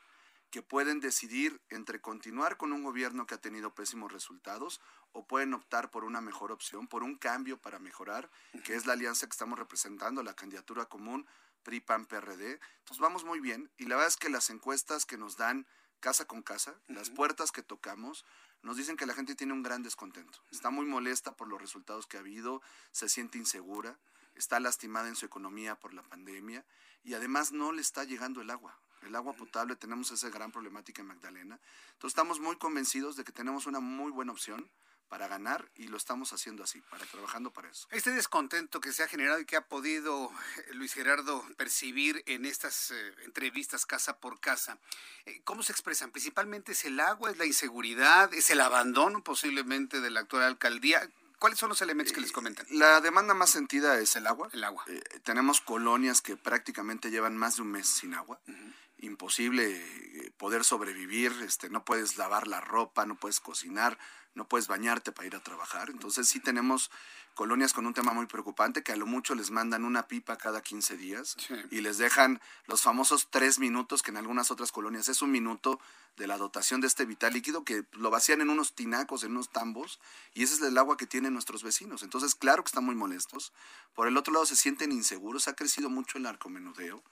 que pueden decidir entre continuar con un gobierno que ha tenido pésimos resultados o pueden optar por una mejor opción, por un cambio para mejorar, que es la alianza que estamos representando, la candidatura común PRI, PAN, PRD. Entonces vamos muy bien y la verdad es que las encuestas que nos dan casa con casa, las puertas que tocamos, nos dicen que la gente tiene un gran descontento. Está muy molesta por los resultados que ha habido, se siente insegura, está lastimada en su economía por la pandemia y además no le está llegando el agua. El agua potable, tenemos esa gran problemática en Magdalena. Entonces estamos muy convencidos de que tenemos una muy buena opción para ganar y lo estamos haciendo así, para trabajando para eso. Este descontento que se ha generado y que ha podido eh, Luis Gerardo percibir en estas eh, entrevistas casa por casa, eh, ¿cómo se expresan? Principalmente es el agua, es la inseguridad, es el abandono posiblemente de la actual alcaldía. ¿Cuáles son los elementos que les comentan? La demanda más sentida es el agua. El agua. tenemos colonias que prácticamente llevan más de un mes sin agua. Imposible poder sobrevivir, este, no puedes lavar la ropa, no puedes cocinar, no puedes bañarte para ir a trabajar. Entonces sí tenemos colonias con un tema muy preocupante que a lo mucho les mandan una pipa cada 15 días y les dejan los famosos tres minutos que en algunas otras colonias es un minuto de la dotación de este vital líquido que lo vacían en unos tinacos, en unos tambos y ese es el agua que tienen nuestros vecinos. Entonces claro que están muy molestos. Por el otro lado se sienten inseguros, ha crecido mucho el narcomenudeo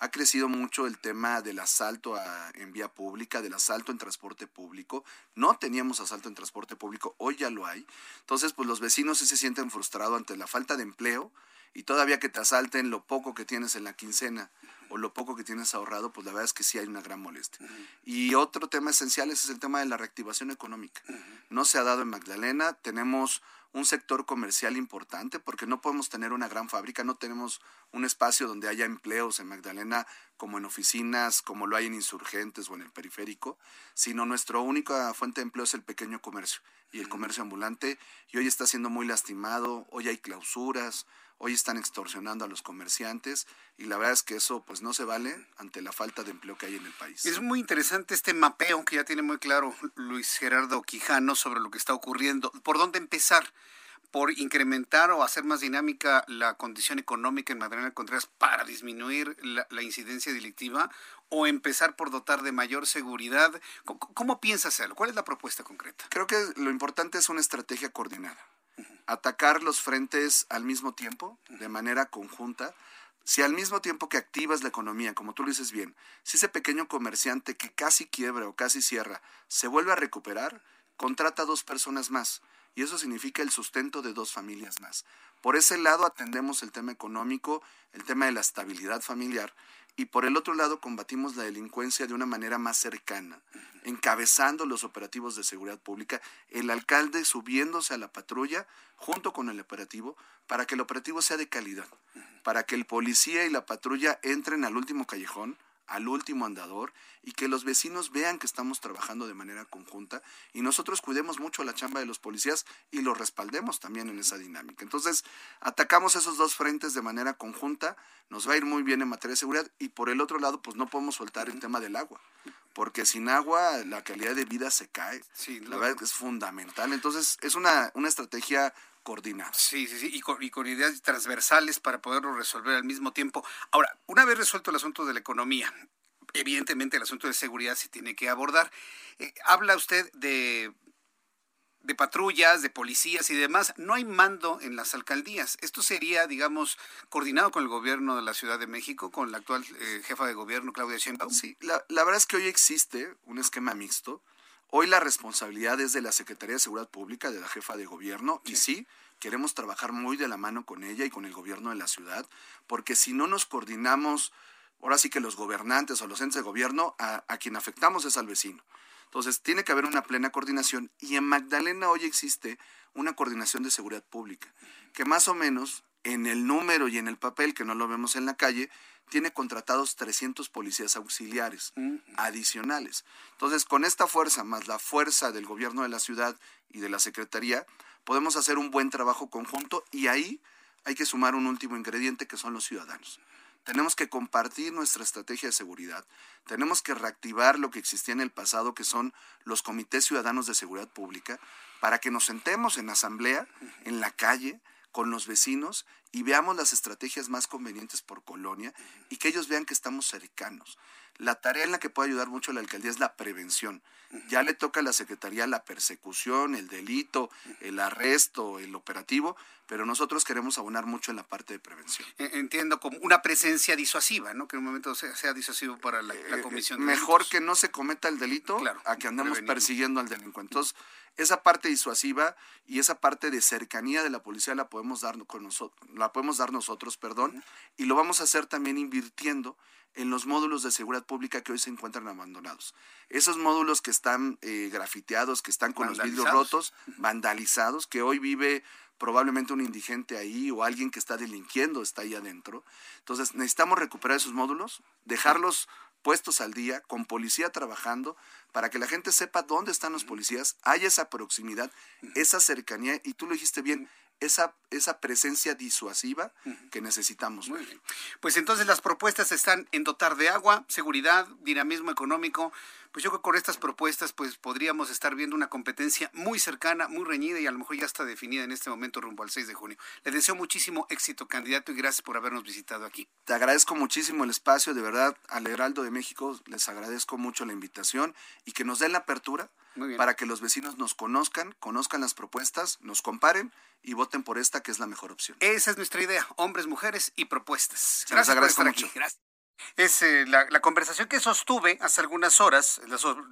ha crecido mucho el tema del asalto en vía pública, del asalto en transporte público. No teníamos asalto en transporte público, hoy ya lo hay. Entonces, pues los vecinos sí se sienten frustrados ante la falta de empleo y todavía que te asalten lo poco que tienes en la quincena o lo poco que tienes ahorrado, pues la verdad es que sí hay una gran molestia. Y otro tema esencial es el tema de la reactivación económica. No se ha dado en Magdalena, tenemos un sector comercial importante porque no podemos tener una gran fábrica, no tenemos un espacio donde haya empleos en Magdalena como en oficinas, como lo hay en insurgentes o en el periférico, sino nuestra única fuente de empleo es el pequeño comercio y el comercio ambulante y hoy está siendo muy lastimado, hoy hay clausuras, hoy están extorsionando a los comerciantes y la verdad es que eso pues no se vale ante la falta de empleo que hay en el país. Es muy interesante este mapeo que ya tiene muy claro Luis Gerardo Quijano sobre lo que está ocurriendo. ¿Por dónde empezar? por incrementar o hacer más dinámica la condición económica en Magdalena Contreras para disminuir la, incidencia delictiva o empezar por dotar de mayor seguridad? ¿Cómo, ¿Cómo, piensa hacerlo? ¿Cuál es la propuesta concreta? Creo que lo importante es una estrategia coordinada atacar los frentes al mismo tiempo, de manera conjunta. Si al mismo tiempo que activas la economía, como tú lo dices bien, si ese pequeño comerciante que casi quiebra o casi cierra se vuelve a recuperar, contrata a dos personas más. Y eso significa el sustento de dos familias más. Por ese lado atendemos el tema económico, el tema de la estabilidad familiar, y por el otro lado combatimos la delincuencia de una manera más cercana, encabezando los operativos de seguridad pública, el alcalde subiéndose a la patrulla junto con el operativo para que el operativo sea de calidad, para que el policía y la patrulla entren al último callejón, al último andador y que los vecinos vean que estamos trabajando de manera conjunta y nosotros cuidemos mucho la chamba de los policías y los respaldemos también en esa dinámica. Entonces, atacamos esos dos frentes de manera conjunta, nos va a ir muy bien en materia de seguridad y por el otro lado, pues no podemos soltar el tema del agua, porque sin agua la calidad de vida se cae. Sí, la verdad es que es fundamental. Entonces, es una, una estrategia coordinada. Sí, sí, sí, y con, y con, ideas transversales para poderlo resolver al mismo tiempo. Ahora, una vez resuelto el asunto de la economía, evidentemente el asunto de seguridad se tiene que abordar. Eh, habla usted de, de patrullas, de policías y demás. No hay mando en las alcaldías. Esto sería, digamos, coordinado con el gobierno de la Ciudad de México, con la actual eh, jefa de gobierno, Claudia Sheinbaum. Sí, la, la verdad es que hoy existe un esquema mixto Hoy la responsabilidad es de la Secretaría de Seguridad Pública, de la jefa de gobierno, y sí, queremos trabajar muy de la mano con ella y con el gobierno de la ciudad, porque si no nos coordinamos, ahora sí que los gobernantes o los entes de gobierno, a, a quien afectamos es al vecino. Entonces, tiene que haber una plena coordinación y en Magdalena hoy existe una coordinación de seguridad pública, que más o menos en el número y en el papel, que no lo vemos en la calle, tiene contratados 300 policías auxiliares adicionales. Entonces, con esta fuerza, más la fuerza del gobierno de la ciudad y de la Secretaría, podemos hacer un buen trabajo conjunto y ahí hay que sumar un último ingrediente que son los ciudadanos. Tenemos que compartir nuestra estrategia de seguridad, tenemos que reactivar lo que existía en el pasado, que son los comités ciudadanos de seguridad pública, para que nos sentemos en asamblea, en la calle, con los vecinos y veamos las estrategias más convenientes por colonia y que ellos vean que estamos cercanos. La tarea en la que puede ayudar mucho la alcaldía es la prevención. Ya le toca a la Secretaría la persecución, el delito, el arresto, el operativo, pero nosotros queremos abonar mucho en la parte de prevención. E, entiendo como una presencia disuasiva, ¿no? Que en un momento sea, disuasivo para la, eh, comisión. mejor que no se cometa el delito a que andemos persiguiendo al delincuente. Entonces, esa parte disuasiva y esa parte de cercanía de la policía la podemos dar con nosotros, la podemos dar nosotros, perdón, y lo vamos a hacer también invirtiendo en los módulos de seguridad pública que hoy se encuentran abandonados. Esos módulos que están eh, grafiteados, que están con los vidrios rotos, vandalizados, que hoy vive probablemente un indigente ahí o alguien que está delinquiendo está ahí adentro. Entonces necesitamos recuperar esos módulos, dejarlos puestos al día, con policía trabajando, para que la gente sepa dónde están los policías, haya esa proximidad, esa cercanía, y tú lo dijiste bien, esa, esa presencia disuasiva que necesitamos. Muy bien. Pues entonces las propuestas están en dotar de agua, seguridad, dinamismo económico. Pues yo creo que con estas propuestas pues podríamos estar viendo una competencia muy cercana, muy reñida y a lo mejor ya está definida en este momento rumbo al 6 de junio. Le deseo muchísimo éxito, candidato, y gracias por habernos visitado aquí. Te agradezco muchísimo el espacio, de verdad, al Heraldo de México les agradezco mucho la invitación y que nos den la apertura para que los vecinos nos conozcan, conozcan las propuestas, nos comparen y voten por esta que es la mejor opción. Esa es nuestra idea, hombres, mujeres y propuestas. Gracias por estar mucho. aquí. Gracias. Es eh, la, conversación que sostuve hace algunas horas,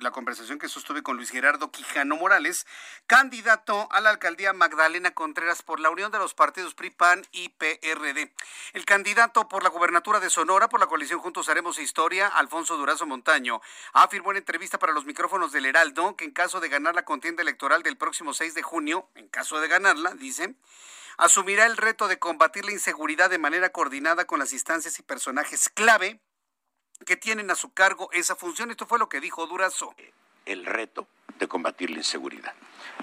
la, conversación que sostuve con Luis Gerardo Quijano Morales, candidato a la alcaldía Magdalena Contreras por la unión de los partidos PRI, PAN y PRD. El candidato por la gubernatura de Sonora por la coalición Juntos Haremos Historia, Alfonso Durazo Montaño, afirmó en entrevista para los micrófonos del Heraldo que en caso de ganar la contienda electoral del próximo 6 de junio, en caso de ganarla, dice, asumirá el reto de combatir la inseguridad de manera coordinada con las instancias y personajes clave que tienen a su cargo esa función. Esto fue lo que dijo Durazo. El reto de combatir la inseguridad.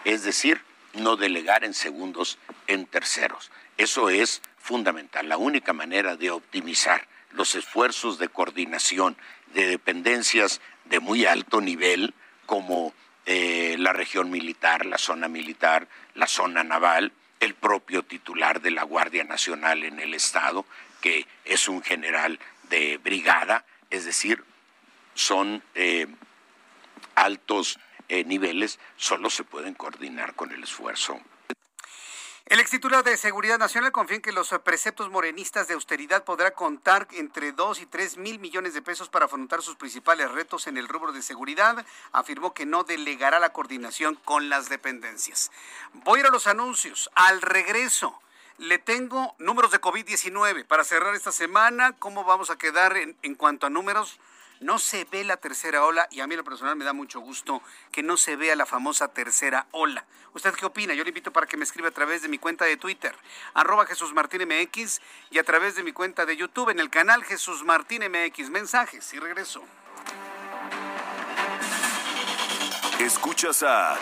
Es decir, no delegar en segundos en terceros. Eso es fundamental. La única manera de optimizar los esfuerzos de coordinación de dependencias de muy alto nivel, como eh, la región militar, la zona militar, la zona naval, el propio titular de la Guardia Nacional en el Estado, que es un general de brigada, es decir, son eh, altos eh, niveles, solo se pueden coordinar con el esfuerzo el ex titular de Seguridad Nacional confía en que los preceptos morenistas de austeridad podrá contar entre 2 y 3 mil millones de pesos para afrontar sus principales retos en el rubro de seguridad. Afirmó que no delegará la coordinación con las dependencias. Voy a ir a los anuncios. Al regreso, le tengo números de COVID-19 para cerrar esta semana. ¿Cómo vamos a quedar en, en cuanto a números? No se ve la tercera ola y a mí lo personal me da mucho gusto que no se vea la famosa tercera ola. ¿Usted qué opina? Yo le invito para que me escriba a través de mi cuenta de Twitter, arroba Jesús Martín MX y a través de mi cuenta de YouTube en el canal Jesús Martín MX. Mensajes y regreso. Escuchas a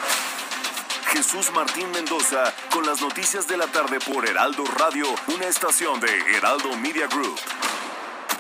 Jesús Martín Mendoza con las noticias de la tarde por Heraldo Radio, una estación de Heraldo Media Group.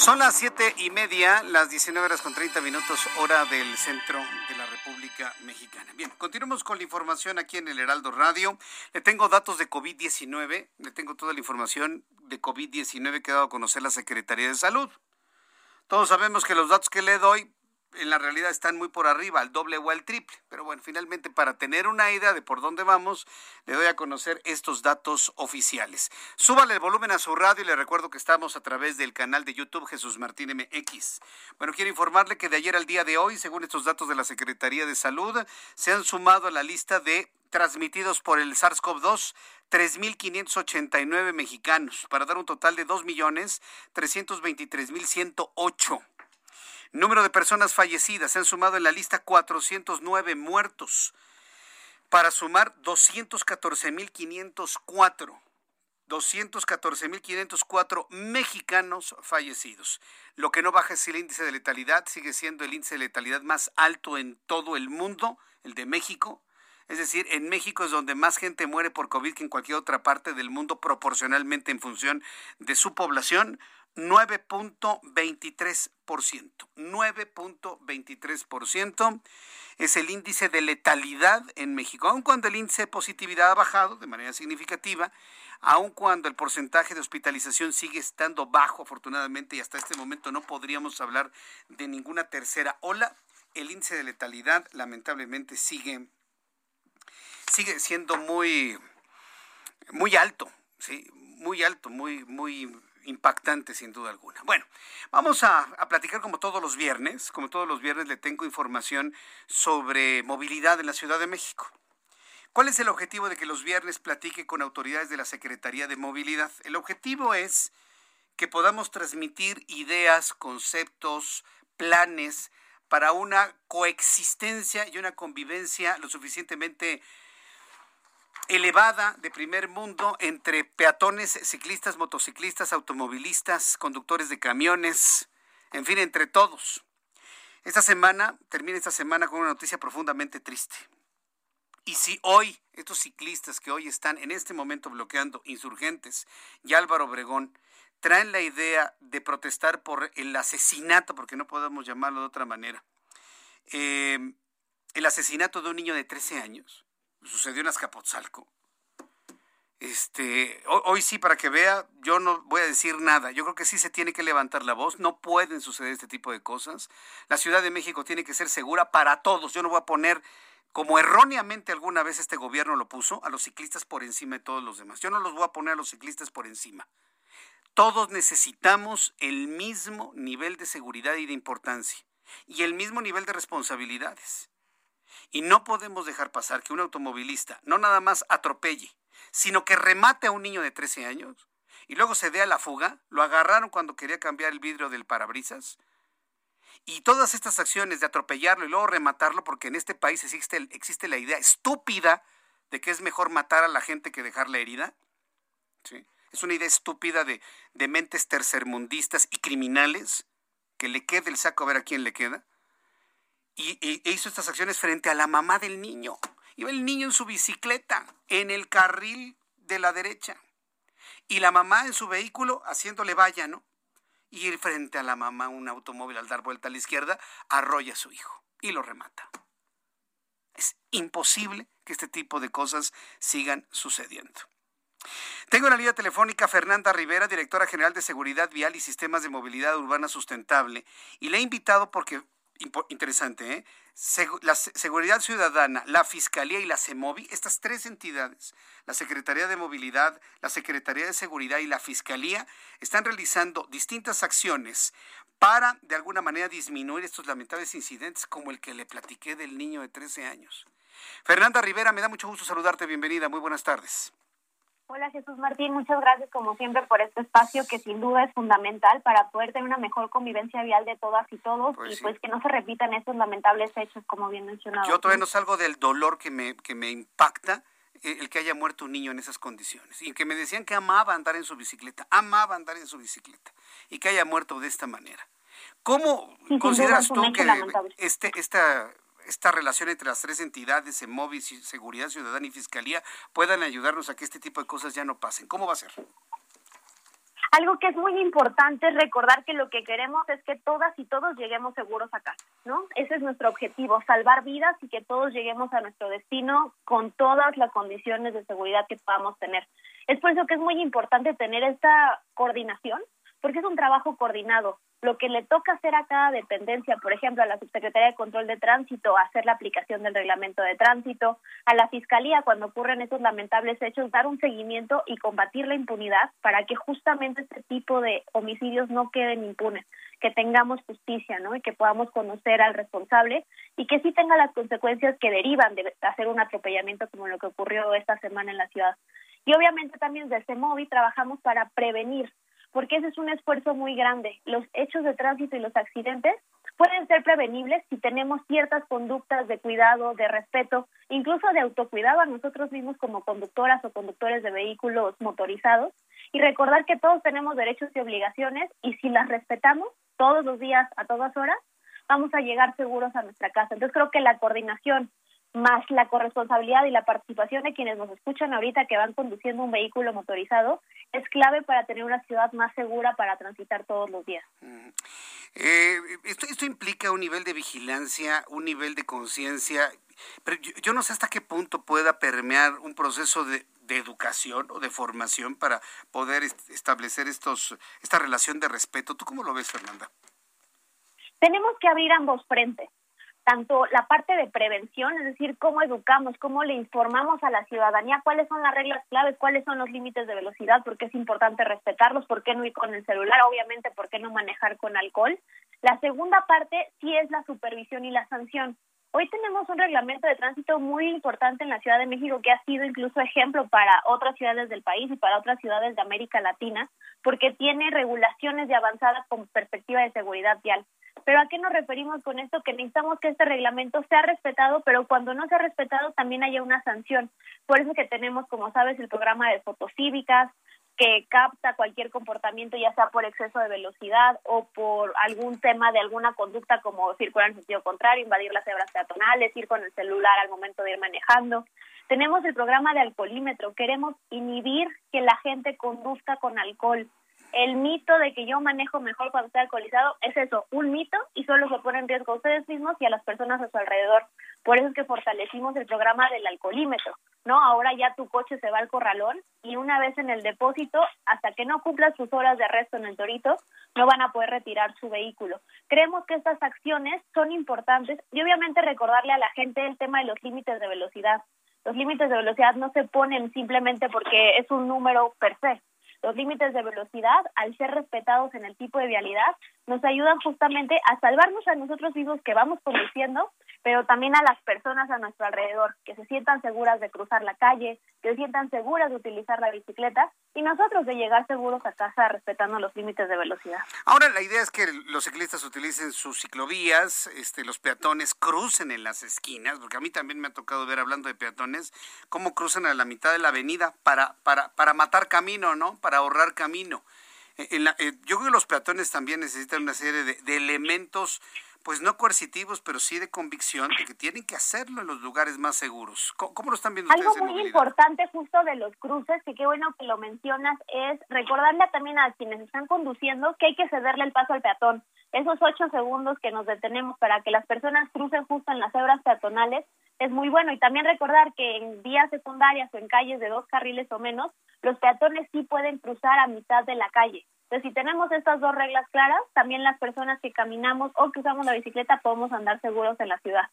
Son las siete y media, las 19 horas con 30 minutos, hora del centro de la República Mexicana. Bien, continuamos con la información aquí en el Heraldo Radio. Le tengo datos de COVID-19, le tengo toda la información de COVID-19 que ha dado a conocer la Secretaría de Salud. Todos sabemos que los datos que le doy en la realidad están muy por arriba, al doble o al triple. Pero bueno, finalmente para tener una idea de por dónde vamos, le doy a conocer estos datos oficiales. Súbale el volumen a su radio y le recuerdo que estamos a través del canal de YouTube Jesús Martín MX. Bueno, quiero informarle que de ayer al día de hoy, según estos datos de la Secretaría de Salud, se han sumado a la lista de transmitidos por el SARS-CoV-2 3.589 mexicanos, para dar un total de 2.323.108. Número de personas fallecidas. Se han sumado en la lista 409 muertos para sumar 214.504. 214.504 mexicanos fallecidos. Lo que no baja es el índice de letalidad, sigue siendo el índice de letalidad más alto en todo el mundo, el de México. Es decir, en México es donde más gente muere por COVID que en cualquier otra parte del mundo proporcionalmente en función de su población. 9.23%. 9.23% es el índice de letalidad en México, aun cuando el índice de positividad ha bajado de manera significativa, aun cuando el porcentaje de hospitalización sigue estando bajo, afortunadamente, y hasta este momento no podríamos hablar de ninguna tercera ola, el índice de letalidad lamentablemente sigue, sigue siendo muy, muy alto, ¿sí? muy alto, muy, muy impactante sin duda alguna. Bueno, vamos a, platicar como todos los viernes. Como todos los viernes le tengo información sobre movilidad en la Ciudad de México. ¿Cuál es el objetivo de que los viernes platique con autoridades de la Secretaría de Movilidad? El objetivo es que podamos transmitir ideas, conceptos, planes para una coexistencia y una convivencia lo suficientemente elevada de primer mundo entre peatones, ciclistas, motociclistas, automovilistas, conductores de camiones, en fin, entre todos. Esta semana, termina esta semana con una noticia profundamente triste. Y si hoy estos ciclistas que hoy están en este momento bloqueando insurgentes y Álvaro Obregón traen la idea de protestar por el asesinato, porque no podemos llamarlo de otra manera, eh, el asesinato de un niño de 13 años, sucedió en Azcapotzalco. Este, hoy, sí, para que vea, yo no voy a decir nada. Yo creo que sí se tiene que levantar la voz. No pueden suceder este tipo de cosas. La Ciudad de México tiene que ser segura para todos. Yo no voy a poner, como erróneamente alguna vez este gobierno lo puso, a los ciclistas por encima de todos los demás. Yo no los voy a poner a los ciclistas por encima. Todos necesitamos el mismo nivel de seguridad y de importancia y el mismo nivel de responsabilidades. Y no podemos dejar pasar que un automovilista no nada más atropelle, sino que remate a un niño de 13 años y luego se dé a la fuga. Lo agarraron cuando quería cambiar el vidrio del parabrisas. Y todas estas acciones de atropellarlo y luego rematarlo, porque en este país existe, la idea estúpida de que es mejor matar a la gente que dejarla herida. Es una idea estúpida de, de mentes tercermundistas y criminales que le quede el saco a ver a quién le queda y, hizo estas acciones frente a la mamá del niño. Iba el niño en su bicicleta, en el carril de la derecha. Y la mamá en su vehículo haciéndole valla, ¿no? Y frente a la mamá un automóvil al dar vuelta a la izquierda arrolla a su hijo y lo remata. Es imposible que este tipo de cosas sigan sucediendo. Tengo en la línea telefónica Fernanda Rivera, directora general de Seguridad Vial y Sistemas de Movilidad Urbana Sustentable, y le he invitado porque interesante, ¿eh? la Seguridad Ciudadana, la Fiscalía y la CEMOVI, estas tres entidades, la Secretaría de Movilidad, la Secretaría de Seguridad y la Fiscalía, están realizando distintas acciones para, de alguna manera, disminuir estos lamentables incidentes como el que le platiqué del niño de 13 años. Fernanda Rivera, me da mucho gusto saludarte, bienvenida, muy buenas tardes. Hola Jesús Martín, muchas gracias como siempre por este espacio que sin duda es fundamental para poder tener una mejor convivencia vial de todas y todos pues y pues que no se repitan estos lamentables hechos como bien mencionado. Yo todavía no salgo del dolor que me, que me impacta eh, el que haya muerto un niño en esas condiciones y que me decían que amaba andar en su bicicleta, amaba andar en su bicicleta y que haya muerto de esta manera. ¿Cómo consideras tú que este, esta esta relación entre las tres entidades, MOVI, Seguridad Ciudadana y Fiscalía, puedan ayudarnos a que este tipo de cosas ya no pasen. ¿Cómo va a ser? Algo que es muy importante es recordar que lo que queremos es que todas y todos lleguemos seguros acá, ¿no? Ese es nuestro objetivo, salvar vidas y que todos lleguemos a nuestro destino con todas las condiciones de seguridad que podamos tener. Es por eso que es muy importante tener esta coordinación, porque es un trabajo coordinado lo que le toca hacer a cada dependencia, por ejemplo, a la Subsecretaría de Control de Tránsito, hacer la aplicación del reglamento de tránsito, a la Fiscalía, cuando ocurren estos lamentables hechos, dar un seguimiento y combatir la impunidad para que justamente este tipo de homicidios no queden impunes, que tengamos justicia, ¿no? Y que podamos conocer al responsable y que sí tenga las consecuencias que derivan de hacer un atropellamiento como lo que ocurrió esta semana en la ciudad. Y obviamente también desde MOVI trabajamos para prevenir porque ese es un esfuerzo muy grande. Los hechos de tránsito y los accidentes pueden ser prevenibles si tenemos ciertas conductas de cuidado, de respeto, incluso de autocuidado a nosotros mismos como conductoras o conductores de vehículos motorizados y recordar que todos tenemos derechos y obligaciones y si las respetamos todos los días, a todas horas, vamos a llegar seguros a nuestra casa. Entonces creo que la coordinación más la corresponsabilidad y la participación de quienes nos escuchan ahorita que van conduciendo un vehículo motorizado es clave para tener una ciudad más segura para transitar todos los días. Eh, esto, esto implica un nivel de vigilancia, un nivel de conciencia, pero yo, no sé hasta qué punto pueda permear un proceso de, de educación o de formación para poder establecer estos esta relación de respeto. ¿Tú cómo lo ves, Fernanda? Tenemos que abrir ambos frentes tanto la parte de prevención, es decir, cómo educamos, cómo le informamos a la ciudadanía cuáles son las reglas claves, cuáles son los límites de velocidad, por qué es importante respetarlos, por qué no ir con el celular, obviamente, por qué no manejar con alcohol. La segunda parte sí es la supervisión y la sanción. Hoy tenemos un reglamento de tránsito muy importante en la Ciudad de México que ha sido incluso ejemplo para otras ciudades del país y para otras ciudades de América Latina, porque tiene regulaciones de avanzada con perspectiva de seguridad vial. Pero ¿a qué nos referimos con esto? Que necesitamos que este reglamento sea respetado, pero cuando no sea respetado también haya una sanción. Por eso que tenemos, como sabes, el programa de fotocívicas, que capta cualquier comportamiento, ya sea por exceso de velocidad o por algún tema de alguna conducta como circular en sentido contrario, invadir las cebras peatonales, ir con el celular al momento de ir manejando. Tenemos el programa de alcoholímetro, queremos inhibir que la gente conduzca con alcohol. El mito de que yo manejo mejor cuando estoy alcoholizado es eso, un mito y solo se pone en riesgo a ustedes mismos y a las personas a su alrededor. Por eso es que fortalecimos el programa del alcoholímetro, ¿no? Ahora ya tu coche se va al corralón y una vez en el depósito, hasta que no cumpla sus horas de arresto en el torito, no van a poder retirar su vehículo. Creemos que estas acciones son importantes y obviamente recordarle a la gente el tema de los límites de velocidad. Los límites de velocidad no se ponen simplemente porque es un número per se. Los límites de velocidad, al ser respetados en el tipo de vialidad, nos ayudan justamente a salvarnos a nosotros mismos que vamos conduciendo, pero también a las personas a nuestro alrededor, que se sientan seguras de cruzar la calle, que se sientan seguras de utilizar la bicicleta y nosotros de llegar seguros a casa respetando los límites de velocidad. Ahora la idea es que los ciclistas utilicen sus ciclovías, este, los peatones crucen en las esquinas, porque a mí también me ha tocado ver hablando de peatones cómo cruzan a la mitad de la avenida para para para matar camino, ¿no? Para ahorrar camino. En la, eh, yo creo que los peatones también necesitan una serie de, de elementos pues no coercitivos, pero sí de convicción de que tienen que hacerlo en los lugares más seguros. ¿Cómo, lo están viendo Algo ustedes? muy importante justo de los cruces, que qué bueno que lo mencionas, es recordarle también a quienes están conduciendo que hay que cederle el paso al peatón. Esos ocho segundos que nos detenemos para que las personas crucen justo en las cebras peatonales es muy bueno. Y también recordar que en vías secundarias o en calles de dos carriles o menos, los peatones sí pueden cruzar a mitad de la calle. Entonces, si tenemos estas dos reglas claras, también las personas que caminamos o que usamos la bicicleta podemos andar seguros en la ciudad.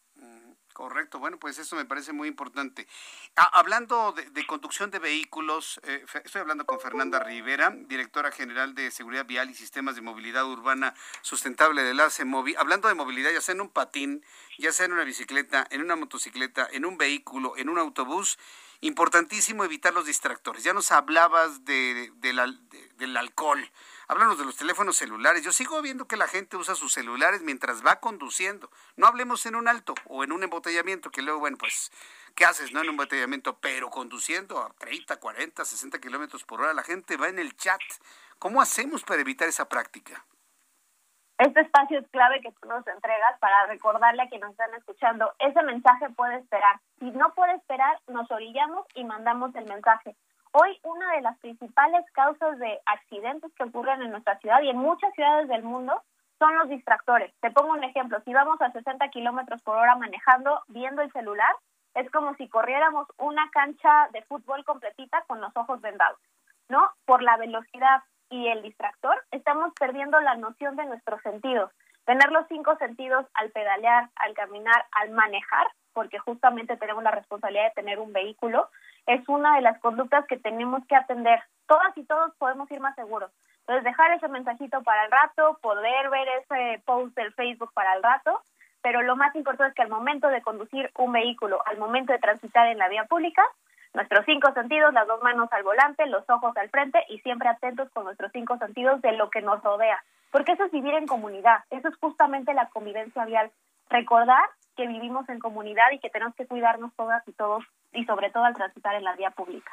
Correcto, bueno, pues eso me parece muy importante. Ah, hablando de, de, conducción de vehículos, eh, estoy hablando con Fernanda Rivera, directora general de Seguridad Vial y Sistemas de Movilidad Urbana Sustentable de la CEMOVI. Hablando de movilidad, ya sea en un patín, ya sea en una bicicleta, en una motocicleta, en un vehículo, en un autobús, importantísimo evitar los distractores. Ya nos hablabas de, del alcohol, háblanos de los teléfonos celulares. Yo sigo viendo que la gente usa sus celulares mientras va conduciendo. No hablemos en un alto o en un embotellamiento, que luego, bueno, pues, ¿qué haces, no? En un embotellamiento, pero conduciendo a 30, 40, 60 kilómetros por hora, la gente va en el chat. ¿Cómo hacemos para evitar esa práctica? Este espacio es clave que tú nos entregas para recordarle a quienes están escuchando, ese mensaje puede esperar. Si no puede esperar, nos orillamos y mandamos el mensaje. Hoy una de las principales causas de accidentes que ocurren en nuestra ciudad y en muchas ciudades del mundo son los distractores. Te pongo un ejemplo, si vamos a 60 kilómetros por hora manejando, viendo el celular, es como si corriéramos una cancha de fútbol completita con los ojos vendados, ¿no? Por la velocidad y el distractor, estamos perdiendo la noción de nuestros sentidos. Tener los cinco sentidos al pedalear, al caminar, al manejar, porque justamente tenemos la responsabilidad de tener un vehículo, es una de las conductas que tenemos que atender. Todas y todos podemos ir más seguros. Entonces, dejar ese mensajito para el rato, poder ver ese post del Facebook para el rato, pero lo más importante es que al momento de conducir un vehículo, al momento de transitar en la vía pública, nuestros cinco sentidos, las dos manos al volante, los ojos al frente y siempre atentos con nuestros cinco sentidos de lo que nos rodea. Porque eso es vivir en comunidad, eso es justamente la convivencia vial. Recordar que vivimos en comunidad y que tenemos que cuidarnos todas y todos y sobre todo al transitar en la vía pública.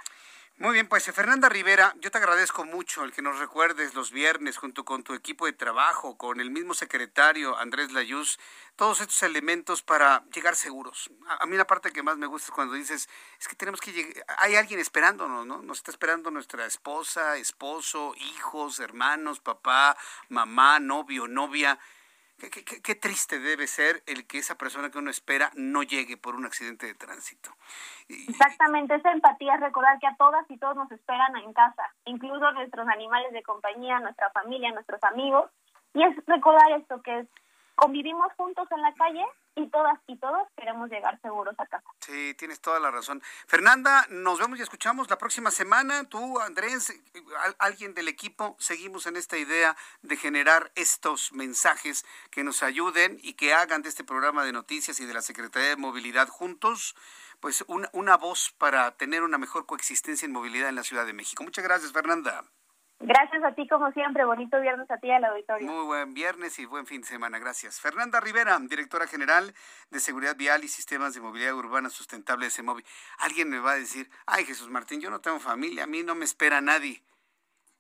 Muy bien, pues Fernanda Rivera, yo te agradezco mucho el que nos recuerdes los viernes junto con tu equipo de trabajo, con el mismo secretario Andrés Layuz, todos estos elementos para llegar seguros. A, mí la parte que más me gusta es cuando dices, es que tenemos que llegar, hay alguien esperándonos, ¿no? Nos está esperando nuestra esposa, esposo, hijos, hermanos, papá, mamá, novio, novia. Qué, qué, qué, triste debe ser el que esa persona que uno espera no llegue por un accidente de tránsito. Exactamente, esa empatía es recordar que a todas y todos nos esperan en casa, incluso nuestros animales de compañía, nuestra familia, nuestros amigos, y es recordar esto que es, convivimos juntos en la calle, y todas y todos queremos llegar seguros a casa. Sí, tienes toda la razón. Fernanda, nos vemos y escuchamos la próxima semana. Tú, Andrés, alguien del equipo, seguimos en esta idea de generar estos mensajes que nos ayuden y que hagan de este programa de noticias y de la Secretaría de Movilidad juntos pues una, una voz para tener una mejor coexistencia en movilidad en la Ciudad de México. Muchas gracias, Fernanda. Gracias a ti, como siempre. Bonito viernes a ti al auditorio. Muy buen viernes y buen fin de semana. Gracias. Fernanda Rivera, directora general de Seguridad Vial y Sistemas de Movilidad Urbana Sustentable de CEMOVI. Alguien me va a decir, ay Jesús Martín, yo no tengo familia, a mí no me espera nadie.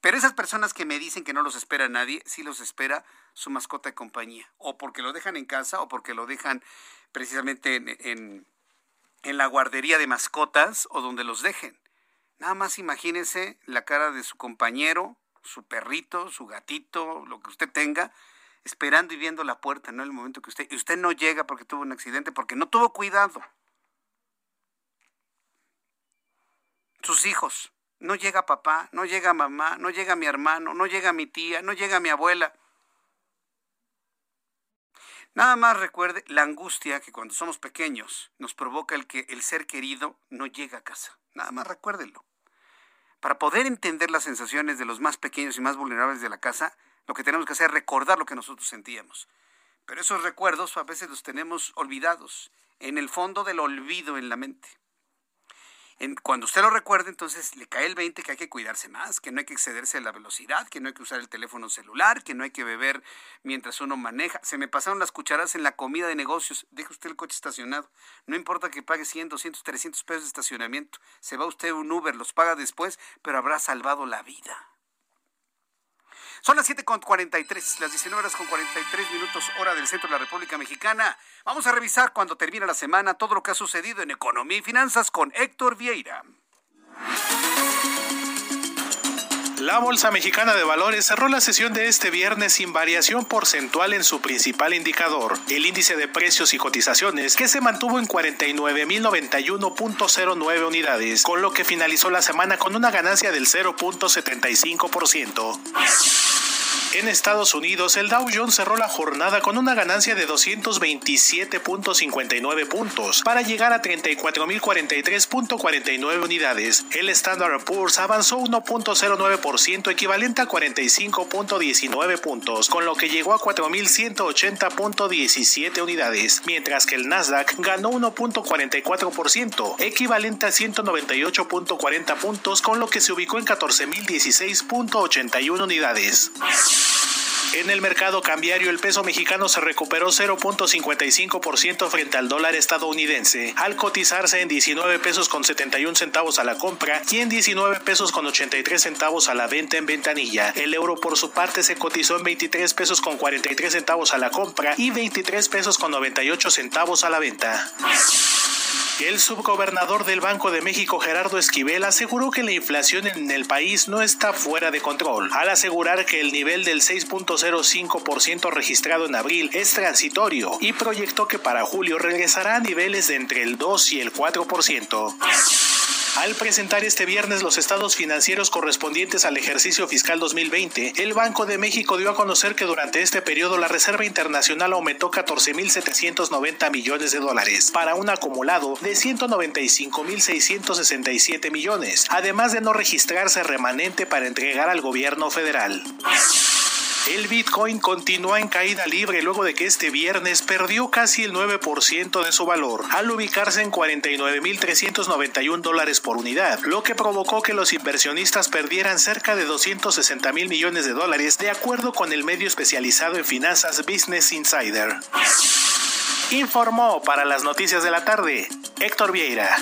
Pero esas personas que me dicen que no los espera nadie, sí los espera su mascota de compañía. O porque lo dejan en casa o porque lo dejan precisamente en, en la guardería de mascotas o donde los dejen. Nada más imagínese la cara de su compañero, su perrito, su gatito, lo que usted tenga, esperando y viendo la puerta, ¿no? El momento que usted, y usted no llega porque tuvo un accidente, porque no tuvo cuidado. Sus hijos, no llega papá, no llega mamá, no llega mi hermano, no llega mi tía, no llega mi abuela. Nada más recuerde la angustia que cuando somos pequeños nos provoca el que el ser querido no llega a casa. Nada más recuérdenlo. Para poder entender las sensaciones de los más pequeños y más vulnerables de la casa, lo que tenemos que hacer es recordar lo que nosotros sentíamos. Pero esos recuerdos a veces los tenemos olvidados, en el fondo del olvido en la mente cuando usted lo recuerde, entonces le cae el 20 que hay que cuidarse más, que no hay que excederse de la velocidad, que no hay que usar el teléfono celular, que no hay que beber mientras uno maneja. Se me pasaron las cucharadas en la comida de negocios. Deje usted el coche estacionado. No importa que pague 100, 200, 300 pesos de estacionamiento. Se va usted un Uber, los paga después, pero habrá salvado la vida. Son las 7.43, las 19 horas con 43 minutos hora del centro de la República Mexicana. Vamos a revisar cuando termina la semana todo lo que ha sucedido en economía y finanzas con Héctor Vieira. La Bolsa Mexicana de Valores cerró la sesión de este viernes sin variación porcentual en su principal indicador, el índice de precios y cotizaciones, que se mantuvo en 49.091.09 unidades, con lo que finalizó la semana con una ganancia del 0.75%. En Estados Unidos, el Dow Jones cerró la jornada con una ganancia de 227.59 puntos para llegar a 34.043.49 unidades. El Standard Poor's avanzó 1.09% equivalente a 45.19 puntos, con lo que llegó a 4.180.17 unidades, mientras que el Nasdaq ganó 1.44%, equivalente a 198.40 puntos, con lo que se ubicó en 14.016.81 unidades. En el mercado cambiario, el peso mexicano se recuperó 0.55% frente al dólar estadounidense, al cotizarse en 19 pesos con 71 centavos a la compra y en 19 pesos con 83 centavos a la venta en ventanilla. El euro por su parte se cotizó en 23 pesos con 43 centavos a la compra y 23 pesos con 98 centavos a la venta. El subgobernador del Banco de México, Gerardo Esquivel, aseguró que la inflación en el país no está fuera de control, al asegurar que el nivel del 6.05% registrado en abril es transitorio y proyectó que para julio regresará a niveles de entre el 2 y el 4%. Al presentar este viernes los estados financieros correspondientes al ejercicio fiscal 2020, el Banco de México dio a conocer que durante este periodo la Reserva Internacional aumentó 14.790 millones de dólares para un acumulado de 195.667 millones, además de no registrarse remanente para entregar al gobierno federal. El Bitcoin continúa en caída libre luego de que este viernes perdió casi el 9% de su valor, al ubicarse en 49.391 dólares por unidad, lo que provocó que los inversionistas perdieran cerca de 260 mil millones de dólares, de acuerdo con el medio especializado en finanzas Business Insider. Informó para las noticias de la tarde Héctor Vieira.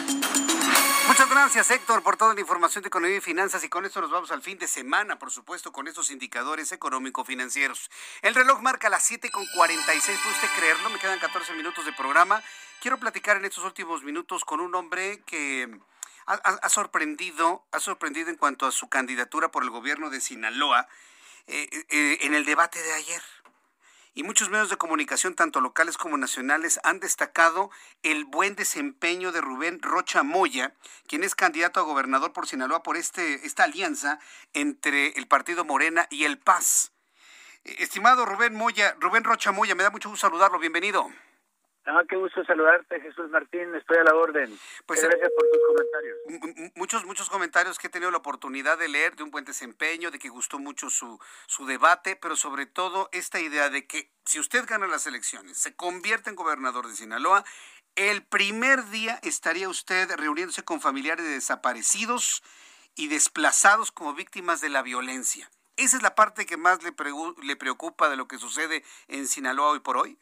Muchas gracias, Héctor, por toda la información de economía y finanzas. Y con esto nos vamos al fin de semana, por supuesto, con estos indicadores económico-financieros. El reloj marca las 7 con 46. ¿Puede usted creerlo? Me quedan 14 minutos de programa. Quiero platicar en estos últimos minutos con un hombre que ha, sorprendido, ha sorprendido en cuanto a su candidatura por el gobierno de Sinaloa eh, eh, en el debate de ayer y muchos medios de comunicación, tanto locales como nacionales, han destacado el buen desempeño de Rubén Rocha Moya, quien es candidato a gobernador por Sinaloa por este, esta alianza entre el partido Morena y el Paz. Estimado Rubén Moya, Rubén Rocha Moya, me da mucho gusto saludarlo, bienvenido. Ah, qué gusto saludarte, Jesús Martín. Estoy a la orden. Pues, gracias por tus comentarios. Muchos, muchos comentarios que he tenido la oportunidad de leer de un buen desempeño, de que gustó mucho su, su debate, pero sobre todo esta idea de que si usted gana las elecciones, se convierte en gobernador de Sinaloa, el primer día estaría usted reuniéndose con familiares de desaparecidos y desplazados como víctimas de la violencia. ¿Esa es la parte que más le, le preocupa de lo que sucede en Sinaloa hoy por hoy?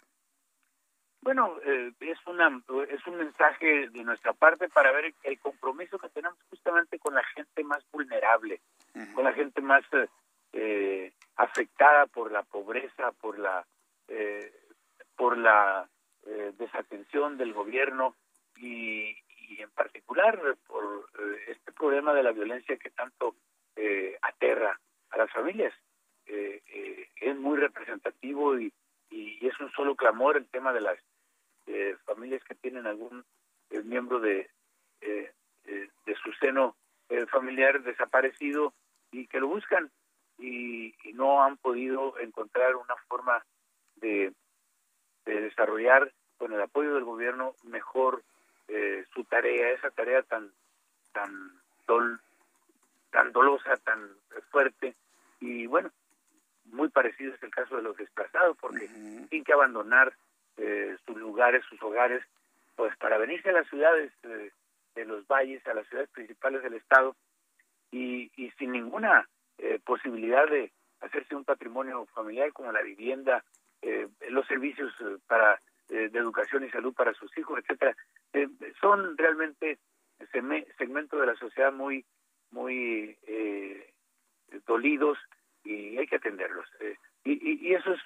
Bueno, eh, es una es un mensaje de nuestra parte para ver el compromiso que tenemos justamente con la gente más vulnerable, con la gente más eh, afectada por la pobreza, por la eh, por la desatención del gobierno y, y, en particular por este problema de la violencia que tanto aterra a las familias. es muy representativo y, y es un solo clamor el tema de las familias que tienen algún eh, miembro de, eh, eh, de su seno familiar desaparecido y que lo buscan y, no han podido encontrar una forma de, de, desarrollar con el apoyo del gobierno mejor su tarea, esa tarea tan tan tan dolosa, tan fuerte. Y bueno, muy parecido es el caso de los desplazados porque tienen que abandonar eh, sus lugares, sus hogares, pues para venirse a las ciudades eh, de los valles, a las ciudades principales del estado y, y sin ninguna eh, posibilidad de hacerse un patrimonio familiar como la vivienda, los servicios para de educación y salud para sus hijos, etcétera, son realmente segmentos de la sociedad muy muy dolidos y hay que atenderlos. y, y, eso es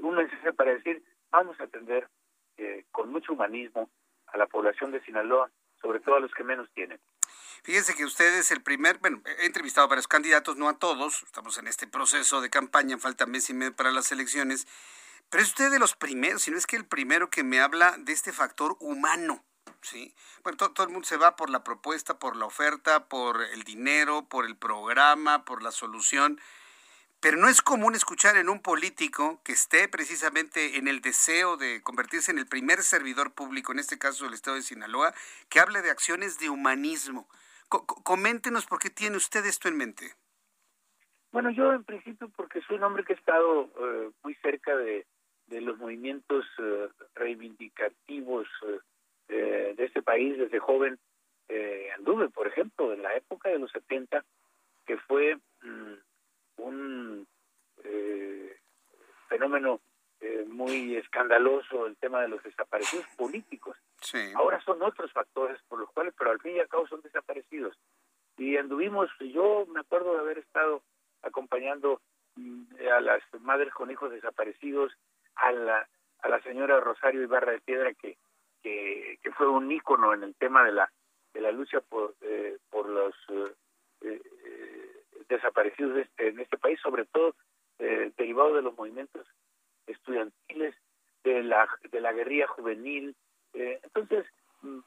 un mensaje para decir vamos a atender eh, con mucho humanismo a la población de Sinaloa, sobre todo a los que menos tienen. Fíjense que usted es el primer, bueno, he entrevistado a varios candidatos, no a todos, estamos en este proceso de campaña, falta mes y medio para las elecciones, pero es usted de los primeros, si no es que el primero que me habla de este factor humano. ¿sí? Bueno, todo, el mundo se va por la propuesta, por la oferta, por el dinero, por el programa, por la solución, pero no es común escuchar en un político que esté precisamente en el deseo de convertirse en el primer servidor público, en este caso del Estado de Sinaloa, que hable de acciones de humanismo. coméntenos por qué tiene usted esto en mente. Bueno, yo en principio porque soy un hombre que ha estado eh, muy cerca de, los movimientos eh, reivindicativos eh, de este país desde joven. anduve, por ejemplo, en la época de los 70, que fue... Mm, un eh, fenómeno eh, muy escandaloso el tema de los desaparecidos políticos. Ahora son otros factores por los cuales, pero al fin y al cabo son desaparecidos. Y anduvimos, yo me acuerdo de haber estado acompañando mm, a las madres con hijos desaparecidos, a la, a la señora Rosario Ibarra de Piedra, que, que, que fue un ícono en el tema de la, de la lucha por, eh, por los eh, desaparecidos este, en este país, sobre todo eh, derivado de los movimientos estudiantiles, de la, de la guerrilla juvenil. Eh, entonces, mm,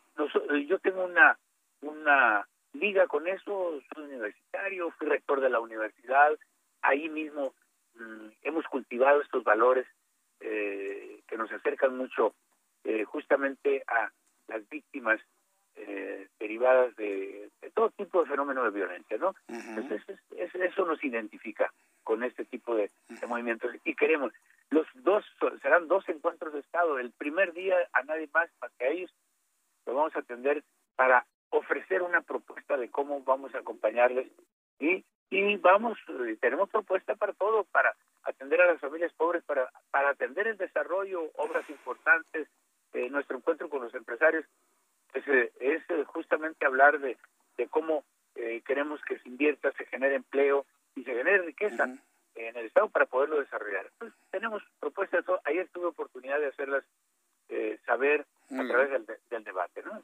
yo tengo una, una liga con eso, soy universitario, fui rector de la universidad, ahí mismo mm, hemos cultivado estos valores eh, que nos acercan mucho justamente a las víctimas eh, derivadas de, todo tipo de fenómenos de violencia, ¿no? Entonces eso nos identifica con este tipo de, movimientos y queremos los dos serán dos encuentros de estado. El primer día a nadie más más que a ellos lo vamos a atender para ofrecer una propuesta de cómo vamos a acompañarles y y vamos eh, tenemos propuesta para todo para atender a las familias pobres para para atender el desarrollo obras importantes eh, nuestro encuentro con los empresarios es, es justamente hablar de, de cómo eh, queremos que se invierta, se genere empleo y se genere riqueza en el Estado para poderlo desarrollar. Entonces, tenemos propuestas, ayer tuve oportunidad de hacerlas eh, saber a través del, del, debate. ¿no?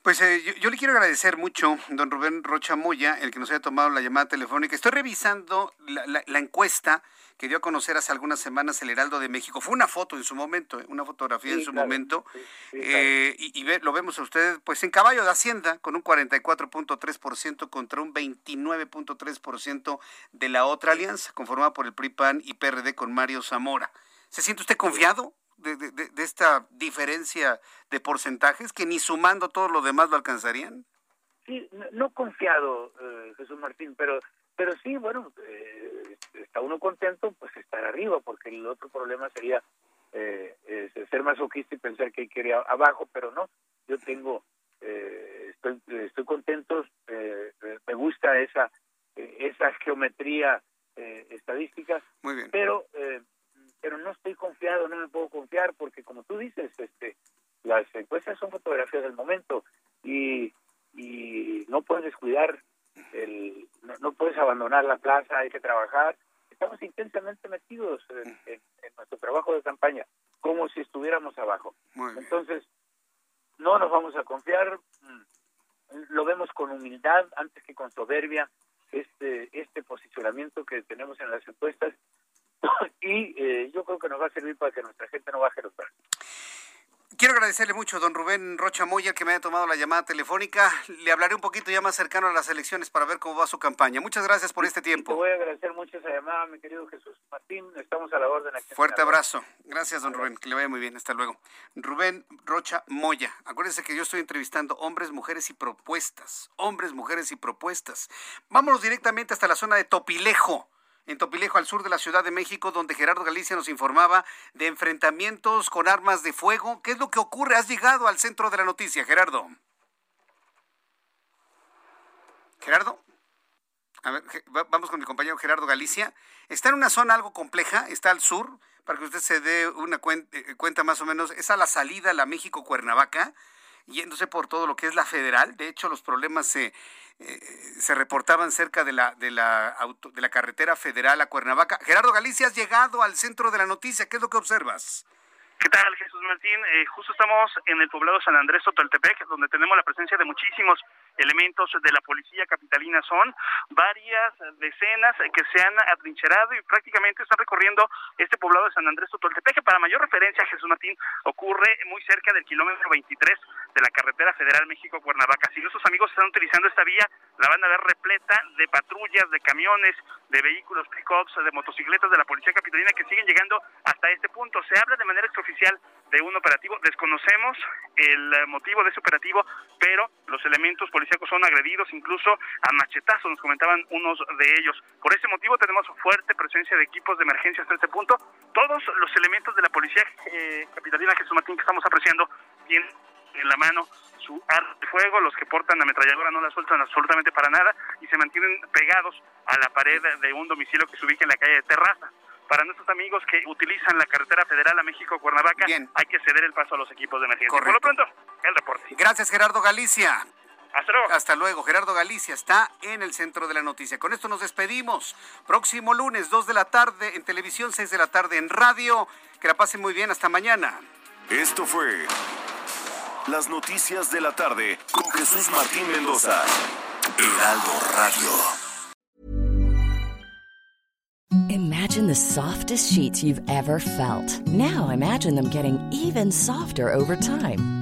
Pues eh, yo, le quiero agradecer mucho, don Rubén Rocha Moya, el que nos haya tomado la llamada telefónica. Estoy revisando la, encuesta que dio a conocer hace algunas semanas el Heraldo de México. Fue una foto en su momento, eh, una fotografía en su momento. Eh, y, lo vemos a ustedes pues en caballo de Hacienda, con un 44.3% contra un 29.3% de la otra alianza, conformada por el PRI, PAN y PRD con Mario Zamora. ¿Se siente usted confiado? De, de, esta diferencia de porcentajes que ni sumando todo lo demás lo alcanzarían? Sí, no, confiado, eh, Jesús Martín, pero pero sí, bueno, eh, está uno contento, pues estar arriba, porque el otro problema sería eh, ser masoquista y pensar que hay que ir abajo, pero no, yo tengo, eh, estoy, estoy contento, eh, me gusta esa, esa geometría estadística, Muy bien. pero pero no estoy confiado, no me puedo confiar, porque como tú dices, este las encuestas son fotografías del momento y, y no puedes descuidar el, no, puedes abandonar la plaza, hay que trabajar. Estamos intensamente metidos en, nuestro trabajo de campaña, como si estuviéramos abajo. Entonces, no nos vamos a confiar, mm, lo vemos con humildad antes que con soberbia, este, este posicionamiento que tenemos en las encuestas [LAUGHS] y eh, yo creo que nos va a servir para que nuestra gente no baje los brazos. Quiero agradecerle mucho don Rubén Rocha Moya que me haya tomado la llamada telefónica. Le hablaré un poquito ya más cercano a las elecciones para ver cómo va su campaña. Muchas gracias por este tiempo. Te voy a agradecer mucho esa llamada, mi querido Jesús Martín. Estamos a la orden aquí. Fuerte abrazo. Gracias, don Rubén. Que le vaya muy bien. Hasta luego. Rubén Rocha Moya. Acuérdense que yo estoy entrevistando hombres, mujeres y propuestas. Hombres, mujeres y propuestas. Vámonos directamente hasta la zona de Topilejo en Topilejo, al sur de la Ciudad de México, donde Gerardo Galicia nos informaba de enfrentamientos con armas de fuego. ¿Qué es lo que ocurre? Has llegado al centro de la noticia, Gerardo. Gerardo. Vamos con mi compañero Gerardo Galicia. Está en una zona algo compleja, está al sur, para que usted se dé una eh, cuenta, más o menos. Es a la salida a la México-Cuernavaca, yéndose por todo lo que es la federal. De hecho, los problemas se eh, se reportaban cerca de la, de, la de la carretera federal a Cuernavaca. Gerardo Galicia, has llegado al centro de la noticia. ¿Qué es lo que observas? ¿Qué tal, Jesús Martín? Eh, justo estamos en el poblado San Andrés Totoltepec, donde tenemos la presencia de muchísimos elementos de la policía capitalina. Son varias decenas que se han atrincherado y prácticamente están recorriendo este poblado de San Andrés Totoltepec, para mayor referencia, Jesús Martín, ocurre muy cerca del kilómetro 23 de la carretera federal México-Cuernavaca. Si nuestros amigos están utilizando esta vía, la van a ver repleta de patrullas, de camiones, de vehículos pick-ups, de motocicletas de la policía capitalina que siguen llegando hasta este punto. Se habla de manera extraoficial de un operativo. Desconocemos el motivo de ese operativo, pero los elementos policíacos son agredidos incluso a machetazos, nos comentaban unos de ellos. Por ese motivo tenemos fuerte presencia de equipos de emergencia hasta este punto. Todos los elementos de la policía eh, capitalina Jesús Martín que estamos apreciando tienen en la mano su arma de fuego, los que portan la ametralladora no la sueltan absolutamente para nada y se mantienen pegados a la pared de un domicilio que se ubica en la calle de Terraza para nuestros amigos que utilizan la carretera federal a México-Cuernavaca, hay que ceder el paso a los equipos de emergencia. Por lo pronto, el reporte. Gracias, Gerardo Galicia. Hasta luego. Hasta luego. Gerardo Galicia está en el centro de la noticia. Con esto nos despedimos. Próximo lunes, 2 de la tarde en televisión, 6 de la tarde en radio. Que la pasen muy bien. Hasta mañana. Esto fue Las Noticias de la Tarde con Jesús Martín Mendoza. Heraldo Radio. Imagine the softest sheets you've ever felt. Now imagine them getting even softer over time.